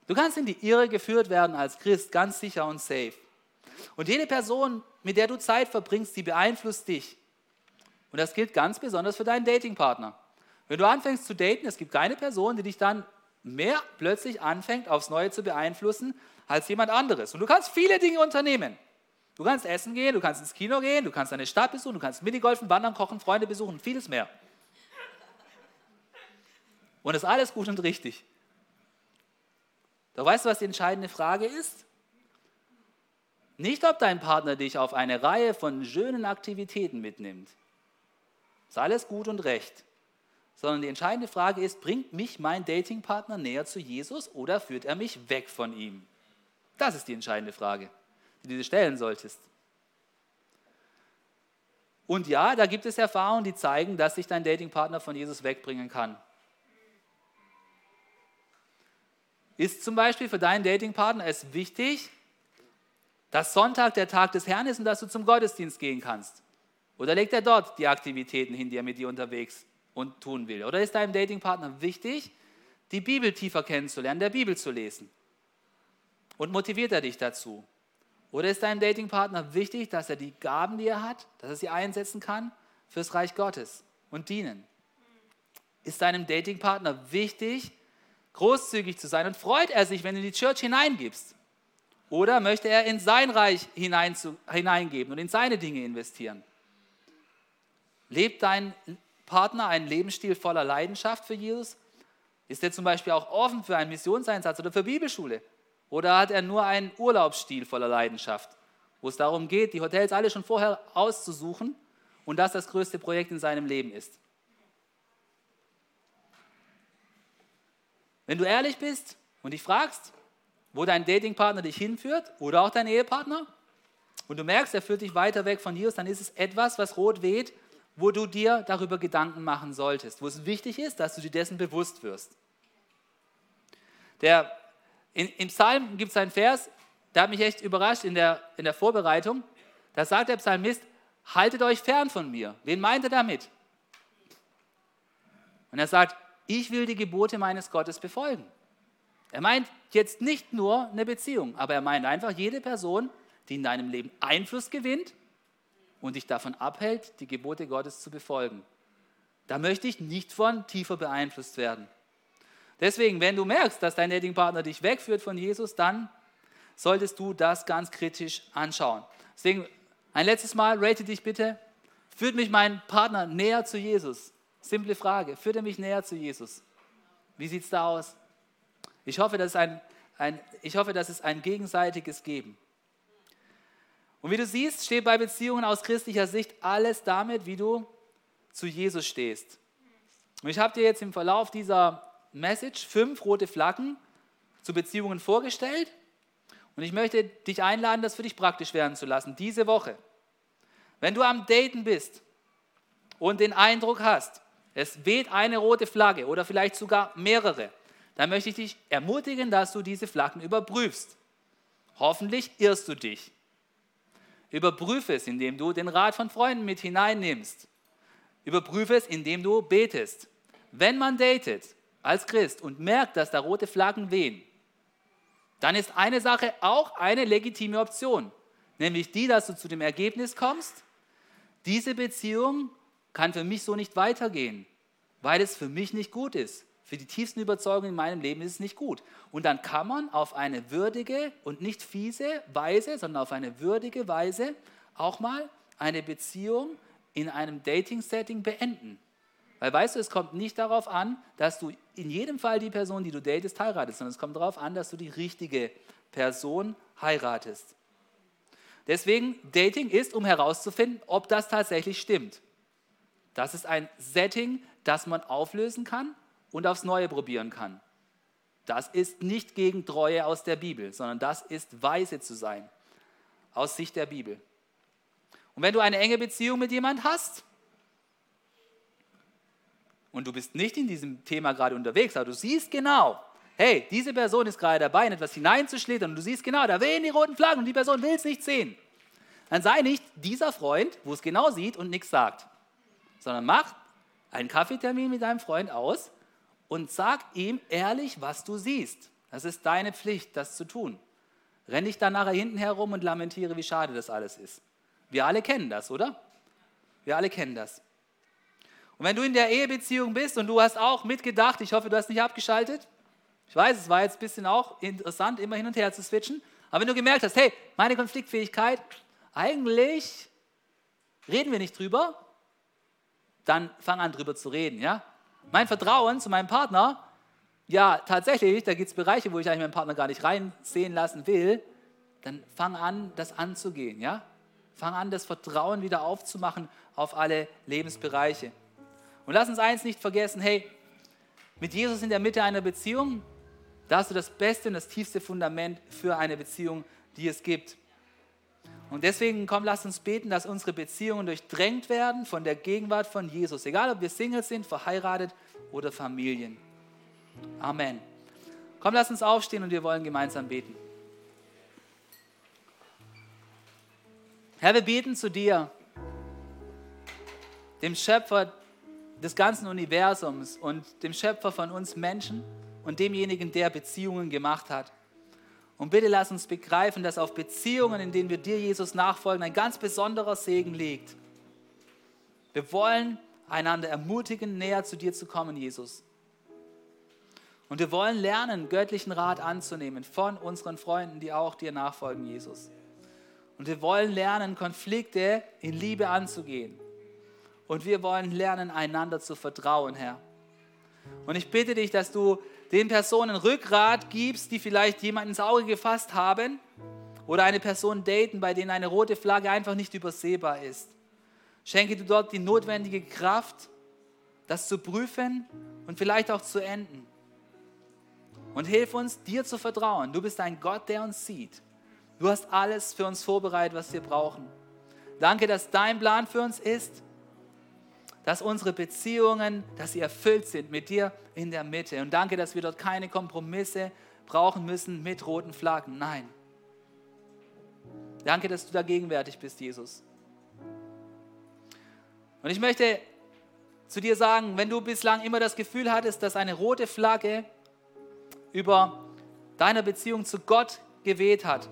[SPEAKER 2] Du kannst in die Irre geführt werden als Christ, ganz sicher und safe. Und jede Person, mit der du Zeit verbringst, die beeinflusst dich. Und das gilt ganz besonders für deinen Datingpartner. Wenn du anfängst zu daten, es gibt keine Person, die dich dann mehr plötzlich anfängt, aufs Neue zu beeinflussen, als jemand anderes. Und du kannst viele Dinge unternehmen. Du kannst essen gehen, du kannst ins Kino gehen, du kannst deine Stadt besuchen, du kannst Minigolfen, wandern, kochen, Freunde besuchen, vieles mehr. Und das ist alles gut und richtig. Doch weißt du, was die entscheidende Frage ist? Nicht, ob dein Partner dich auf eine Reihe von schönen Aktivitäten mitnimmt. Ist alles gut und recht. Sondern die entscheidende Frage ist, bringt mich mein Datingpartner näher zu Jesus oder führt er mich weg von ihm? Das ist die entscheidende Frage, die du dir stellen solltest. Und ja, da gibt es Erfahrungen, die zeigen, dass sich dein Datingpartner von Jesus wegbringen kann. Ist zum Beispiel für deinen Datingpartner es wichtig, dass Sonntag der Tag des Herrn ist und dass du zum Gottesdienst gehen kannst? Oder legt er dort die Aktivitäten hin, die er mit dir unterwegs und tun will? Oder ist deinem Datingpartner wichtig, die Bibel tiefer kennenzulernen, der Bibel zu lesen? Und motiviert er dich dazu? Oder ist deinem Datingpartner wichtig, dass er die Gaben, die er hat, dass er sie einsetzen kann fürs Reich Gottes und dienen? Ist deinem Datingpartner wichtig, großzügig zu sein und freut er sich, wenn du in die Church hineingibst? Oder möchte er in sein Reich hinein zu, hineingeben und in seine Dinge investieren? Lebt dein Partner einen Lebensstil voller Leidenschaft für Jesus? Ist er zum Beispiel auch offen für einen Missionseinsatz oder für Bibelschule? Oder hat er nur einen Urlaubsstil voller Leidenschaft, wo es darum geht, die Hotels alle schon vorher auszusuchen und das das größte Projekt in seinem Leben ist? Wenn du ehrlich bist und dich fragst, wo dein Datingpartner dich hinführt oder auch dein Ehepartner, und du merkst, er führt dich weiter weg von Jesus, dann ist es etwas, was rot weht, wo du dir darüber Gedanken machen solltest, wo es wichtig ist, dass du dir dessen bewusst wirst. Der, in, Im Psalm gibt es einen Vers, der hat mich echt überrascht in der, in der Vorbereitung. Da sagt der Psalmist, haltet euch fern von mir. Wen meint er damit? Und er sagt, ich will die Gebote meines Gottes befolgen. Er meint jetzt nicht nur eine Beziehung, aber er meint einfach jede Person, die in deinem Leben Einfluss gewinnt und dich davon abhält, die Gebote Gottes zu befolgen. Da möchte ich nicht von tiefer beeinflusst werden. Deswegen, wenn du merkst, dass dein Datingpartner dich wegführt von Jesus, dann solltest du das ganz kritisch anschauen. Deswegen, ein letztes Mal, rate dich bitte, führt mich mein Partner näher zu Jesus? Simple Frage, führt er mich näher zu Jesus? Wie sieht es da aus? Ich hoffe, dass ein, ein, ich hoffe, dass es ein gegenseitiges Geben. Und wie du siehst, steht bei Beziehungen aus christlicher Sicht alles damit, wie du zu Jesus stehst. Und ich habe dir jetzt im Verlauf dieser Message fünf rote Flaggen zu Beziehungen vorgestellt. Und ich möchte dich einladen, das für dich praktisch werden zu lassen, diese Woche. Wenn du am Daten bist und den Eindruck hast, es weht eine rote Flagge oder vielleicht sogar mehrere, dann möchte ich dich ermutigen, dass du diese Flaggen überprüfst. Hoffentlich irrst du dich. Überprüfe es, indem du den Rat von Freunden mit hineinnimmst. Überprüfe es, indem du betest. Wenn man datet als Christ und merkt, dass da rote Flaggen wehen, dann ist eine Sache auch eine legitime Option, nämlich die, dass du zu dem Ergebnis kommst, diese Beziehung kann für mich so nicht weitergehen, weil es für mich nicht gut ist. Für die tiefsten Überzeugungen in meinem Leben ist es nicht gut. Und dann kann man auf eine würdige und nicht fiese Weise, sondern auf eine würdige Weise auch mal eine Beziehung in einem Dating-Setting beenden. Weil weißt du, es kommt nicht darauf an, dass du in jedem Fall die Person, die du datest, heiratest, sondern es kommt darauf an, dass du die richtige Person heiratest. Deswegen, Dating ist, um herauszufinden, ob das tatsächlich stimmt. Das ist ein Setting, das man auflösen kann und aufs Neue probieren kann. Das ist nicht gegen Treue aus der Bibel, sondern das ist weise zu sein aus Sicht der Bibel. Und wenn du eine enge Beziehung mit jemand hast und du bist nicht in diesem Thema gerade unterwegs, aber du siehst genau, hey, diese Person ist gerade dabei, in etwas hineinzuschlittern und du siehst genau, da wehen die roten Flaggen und die Person will es nicht sehen. Dann sei nicht dieser Freund, wo es genau sieht und nichts sagt, sondern mach einen Kaffeetermin mit deinem Freund aus und sag ihm ehrlich, was du siehst. Das ist deine Pflicht, das zu tun. Renn dich dann nachher hinten herum und lamentiere, wie schade das alles ist. Wir alle kennen das, oder? Wir alle kennen das. Und wenn du in der Ehebeziehung bist und du hast auch mitgedacht, ich hoffe, du hast nicht abgeschaltet. Ich weiß, es war jetzt ein bisschen auch interessant, immer hin und her zu switchen. Aber wenn du gemerkt hast, hey, meine Konfliktfähigkeit, eigentlich reden wir nicht drüber, dann fang an drüber zu reden, ja? Mein Vertrauen zu meinem Partner, ja, tatsächlich, da gibt es Bereiche, wo ich eigentlich meinen Partner gar nicht reinsehen lassen will, dann fang an, das anzugehen, ja? Fang an, das Vertrauen wieder aufzumachen auf alle Lebensbereiche. Und lass uns eins nicht vergessen, hey, mit Jesus in der Mitte einer Beziehung, da hast du das beste und das tiefste Fundament für eine Beziehung, die es gibt. Und deswegen, komm, lass uns beten, dass unsere Beziehungen durchdrängt werden von der Gegenwart von Jesus. Egal, ob wir Singles sind, verheiratet oder Familien. Amen. Komm, lass uns aufstehen und wir wollen gemeinsam beten. Herr, wir beten zu dir, dem Schöpfer des ganzen Universums und dem Schöpfer von uns Menschen und demjenigen, der Beziehungen gemacht hat. Und bitte lass uns begreifen, dass auf Beziehungen, in denen wir dir, Jesus, nachfolgen, ein ganz besonderer Segen liegt. Wir wollen einander ermutigen, näher zu dir zu kommen, Jesus. Und wir wollen lernen, göttlichen Rat anzunehmen von unseren Freunden, die auch dir nachfolgen, Jesus. Und wir wollen lernen, Konflikte in Liebe anzugehen. Und wir wollen lernen, einander zu vertrauen, Herr. Und ich bitte dich, dass du den Personen Rückgrat gibst, die vielleicht jemanden ins Auge gefasst haben oder eine Person daten, bei denen eine rote Flagge einfach nicht übersehbar ist. Schenke du dort die notwendige Kraft, das zu prüfen und vielleicht auch zu enden. Und hilf uns, dir zu vertrauen. Du bist ein Gott, der uns sieht. Du hast alles für uns vorbereitet, was wir brauchen. Danke, dass dein Plan für uns ist, dass unsere Beziehungen, dass sie erfüllt sind mit dir in der Mitte. Und danke, dass wir dort keine Kompromisse brauchen müssen mit roten Flaggen. Nein. Danke, dass du da gegenwärtig bist, Jesus. Und ich möchte zu dir sagen, wenn du bislang immer das Gefühl hattest, dass eine rote Flagge über deiner Beziehung zu Gott geweht hat,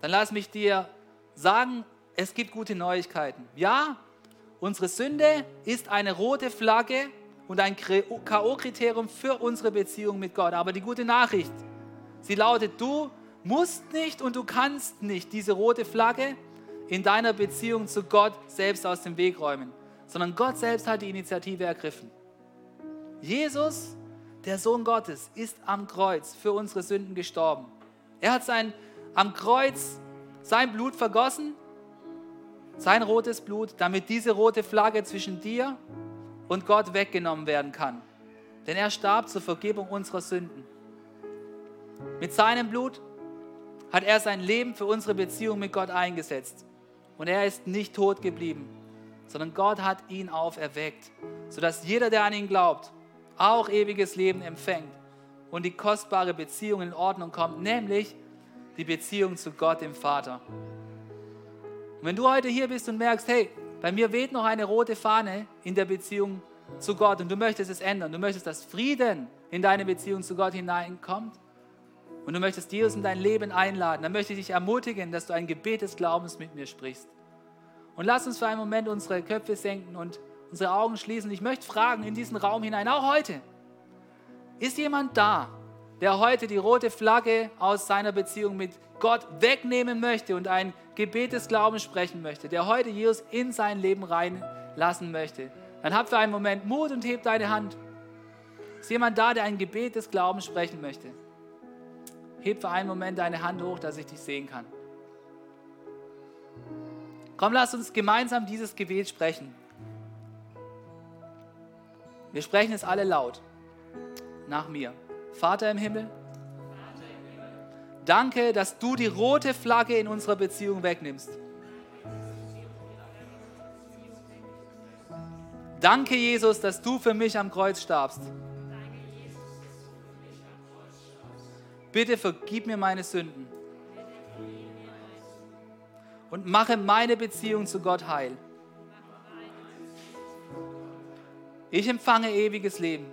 [SPEAKER 2] dann lass mich dir sagen, es gibt gute Neuigkeiten. Ja, Unsere Sünde ist eine rote Flagge und ein K.O.-Kriterium für unsere Beziehung mit Gott. Aber die gute Nachricht, sie lautet, du musst nicht und du kannst nicht diese rote Flagge in deiner Beziehung zu Gott selbst aus dem Weg räumen, sondern Gott selbst hat die Initiative ergriffen. Jesus, der Sohn Gottes, ist am Kreuz für unsere Sünden gestorben. Er hat sein, am Kreuz sein Blut vergossen sein rotes Blut, damit diese rote Flagge zwischen dir und Gott weggenommen werden kann. Denn er starb zur Vergebung unserer Sünden. Mit seinem Blut hat er sein Leben für unsere Beziehung mit Gott eingesetzt. Und er ist nicht tot geblieben, sondern Gott hat ihn auferweckt, sodass jeder, der an ihn glaubt, auch ewiges Leben empfängt und die kostbare Beziehung in Ordnung kommt, nämlich die Beziehung zu Gott, dem Vater. Und wenn du heute hier bist und merkst, hey, bei mir weht noch eine rote Fahne in der Beziehung zu Gott und du möchtest es ändern, du möchtest, dass Frieden in deine Beziehung zu Gott hineinkommt und du möchtest Jesus in dein Leben einladen, dann möchte ich dich ermutigen, dass du ein Gebet des Glaubens mit mir sprichst. Und lass uns für einen Moment unsere Köpfe senken und unsere Augen schließen. Ich möchte fragen in diesen Raum hinein, auch heute, ist jemand da, der heute die rote Flagge aus seiner Beziehung mit Gott wegnehmen möchte und ein Gebet des Glaubens sprechen möchte, der heute Jesus in sein Leben reinlassen möchte, dann hab für einen Moment Mut und heb deine Hand. Ist jemand da, der ein Gebet des Glaubens sprechen möchte? Heb für einen Moment deine Hand hoch, dass ich dich sehen kann. Komm, lass uns gemeinsam dieses Gebet sprechen. Wir sprechen es alle laut nach mir. Vater im Himmel, danke, dass du die rote Flagge in unserer Beziehung wegnimmst. Danke, Jesus, dass du für mich am Kreuz starbst. Bitte vergib mir meine Sünden und mache meine Beziehung zu Gott heil. Ich empfange ewiges Leben.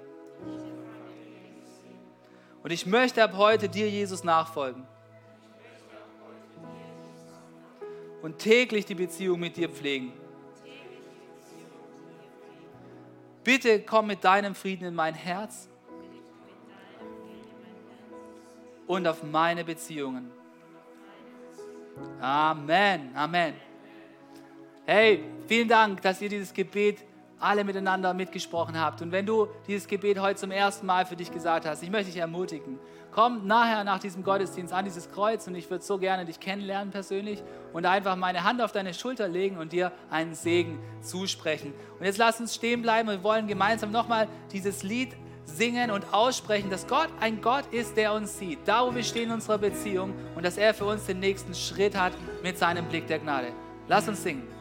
[SPEAKER 2] Und ich möchte ab heute dir, Jesus, nachfolgen. Und täglich die Beziehung mit dir pflegen. Bitte komm mit deinem Frieden in mein Herz und auf meine Beziehungen. Amen, Amen. Hey, vielen Dank, dass ihr dieses Gebet alle miteinander mitgesprochen habt. Und wenn du dieses Gebet heute zum ersten Mal für dich gesagt hast, ich möchte dich ermutigen, komm nachher nach diesem Gottesdienst an dieses Kreuz und ich würde so gerne dich kennenlernen persönlich und einfach meine Hand auf deine Schulter legen und dir einen Segen zusprechen. Und jetzt lass uns stehen bleiben und wir wollen gemeinsam nochmal dieses Lied singen und aussprechen, dass Gott ein Gott ist, der uns sieht, da wo wir stehen in unserer Beziehung und dass er für uns den nächsten Schritt hat mit seinem Blick der Gnade. Lass uns singen.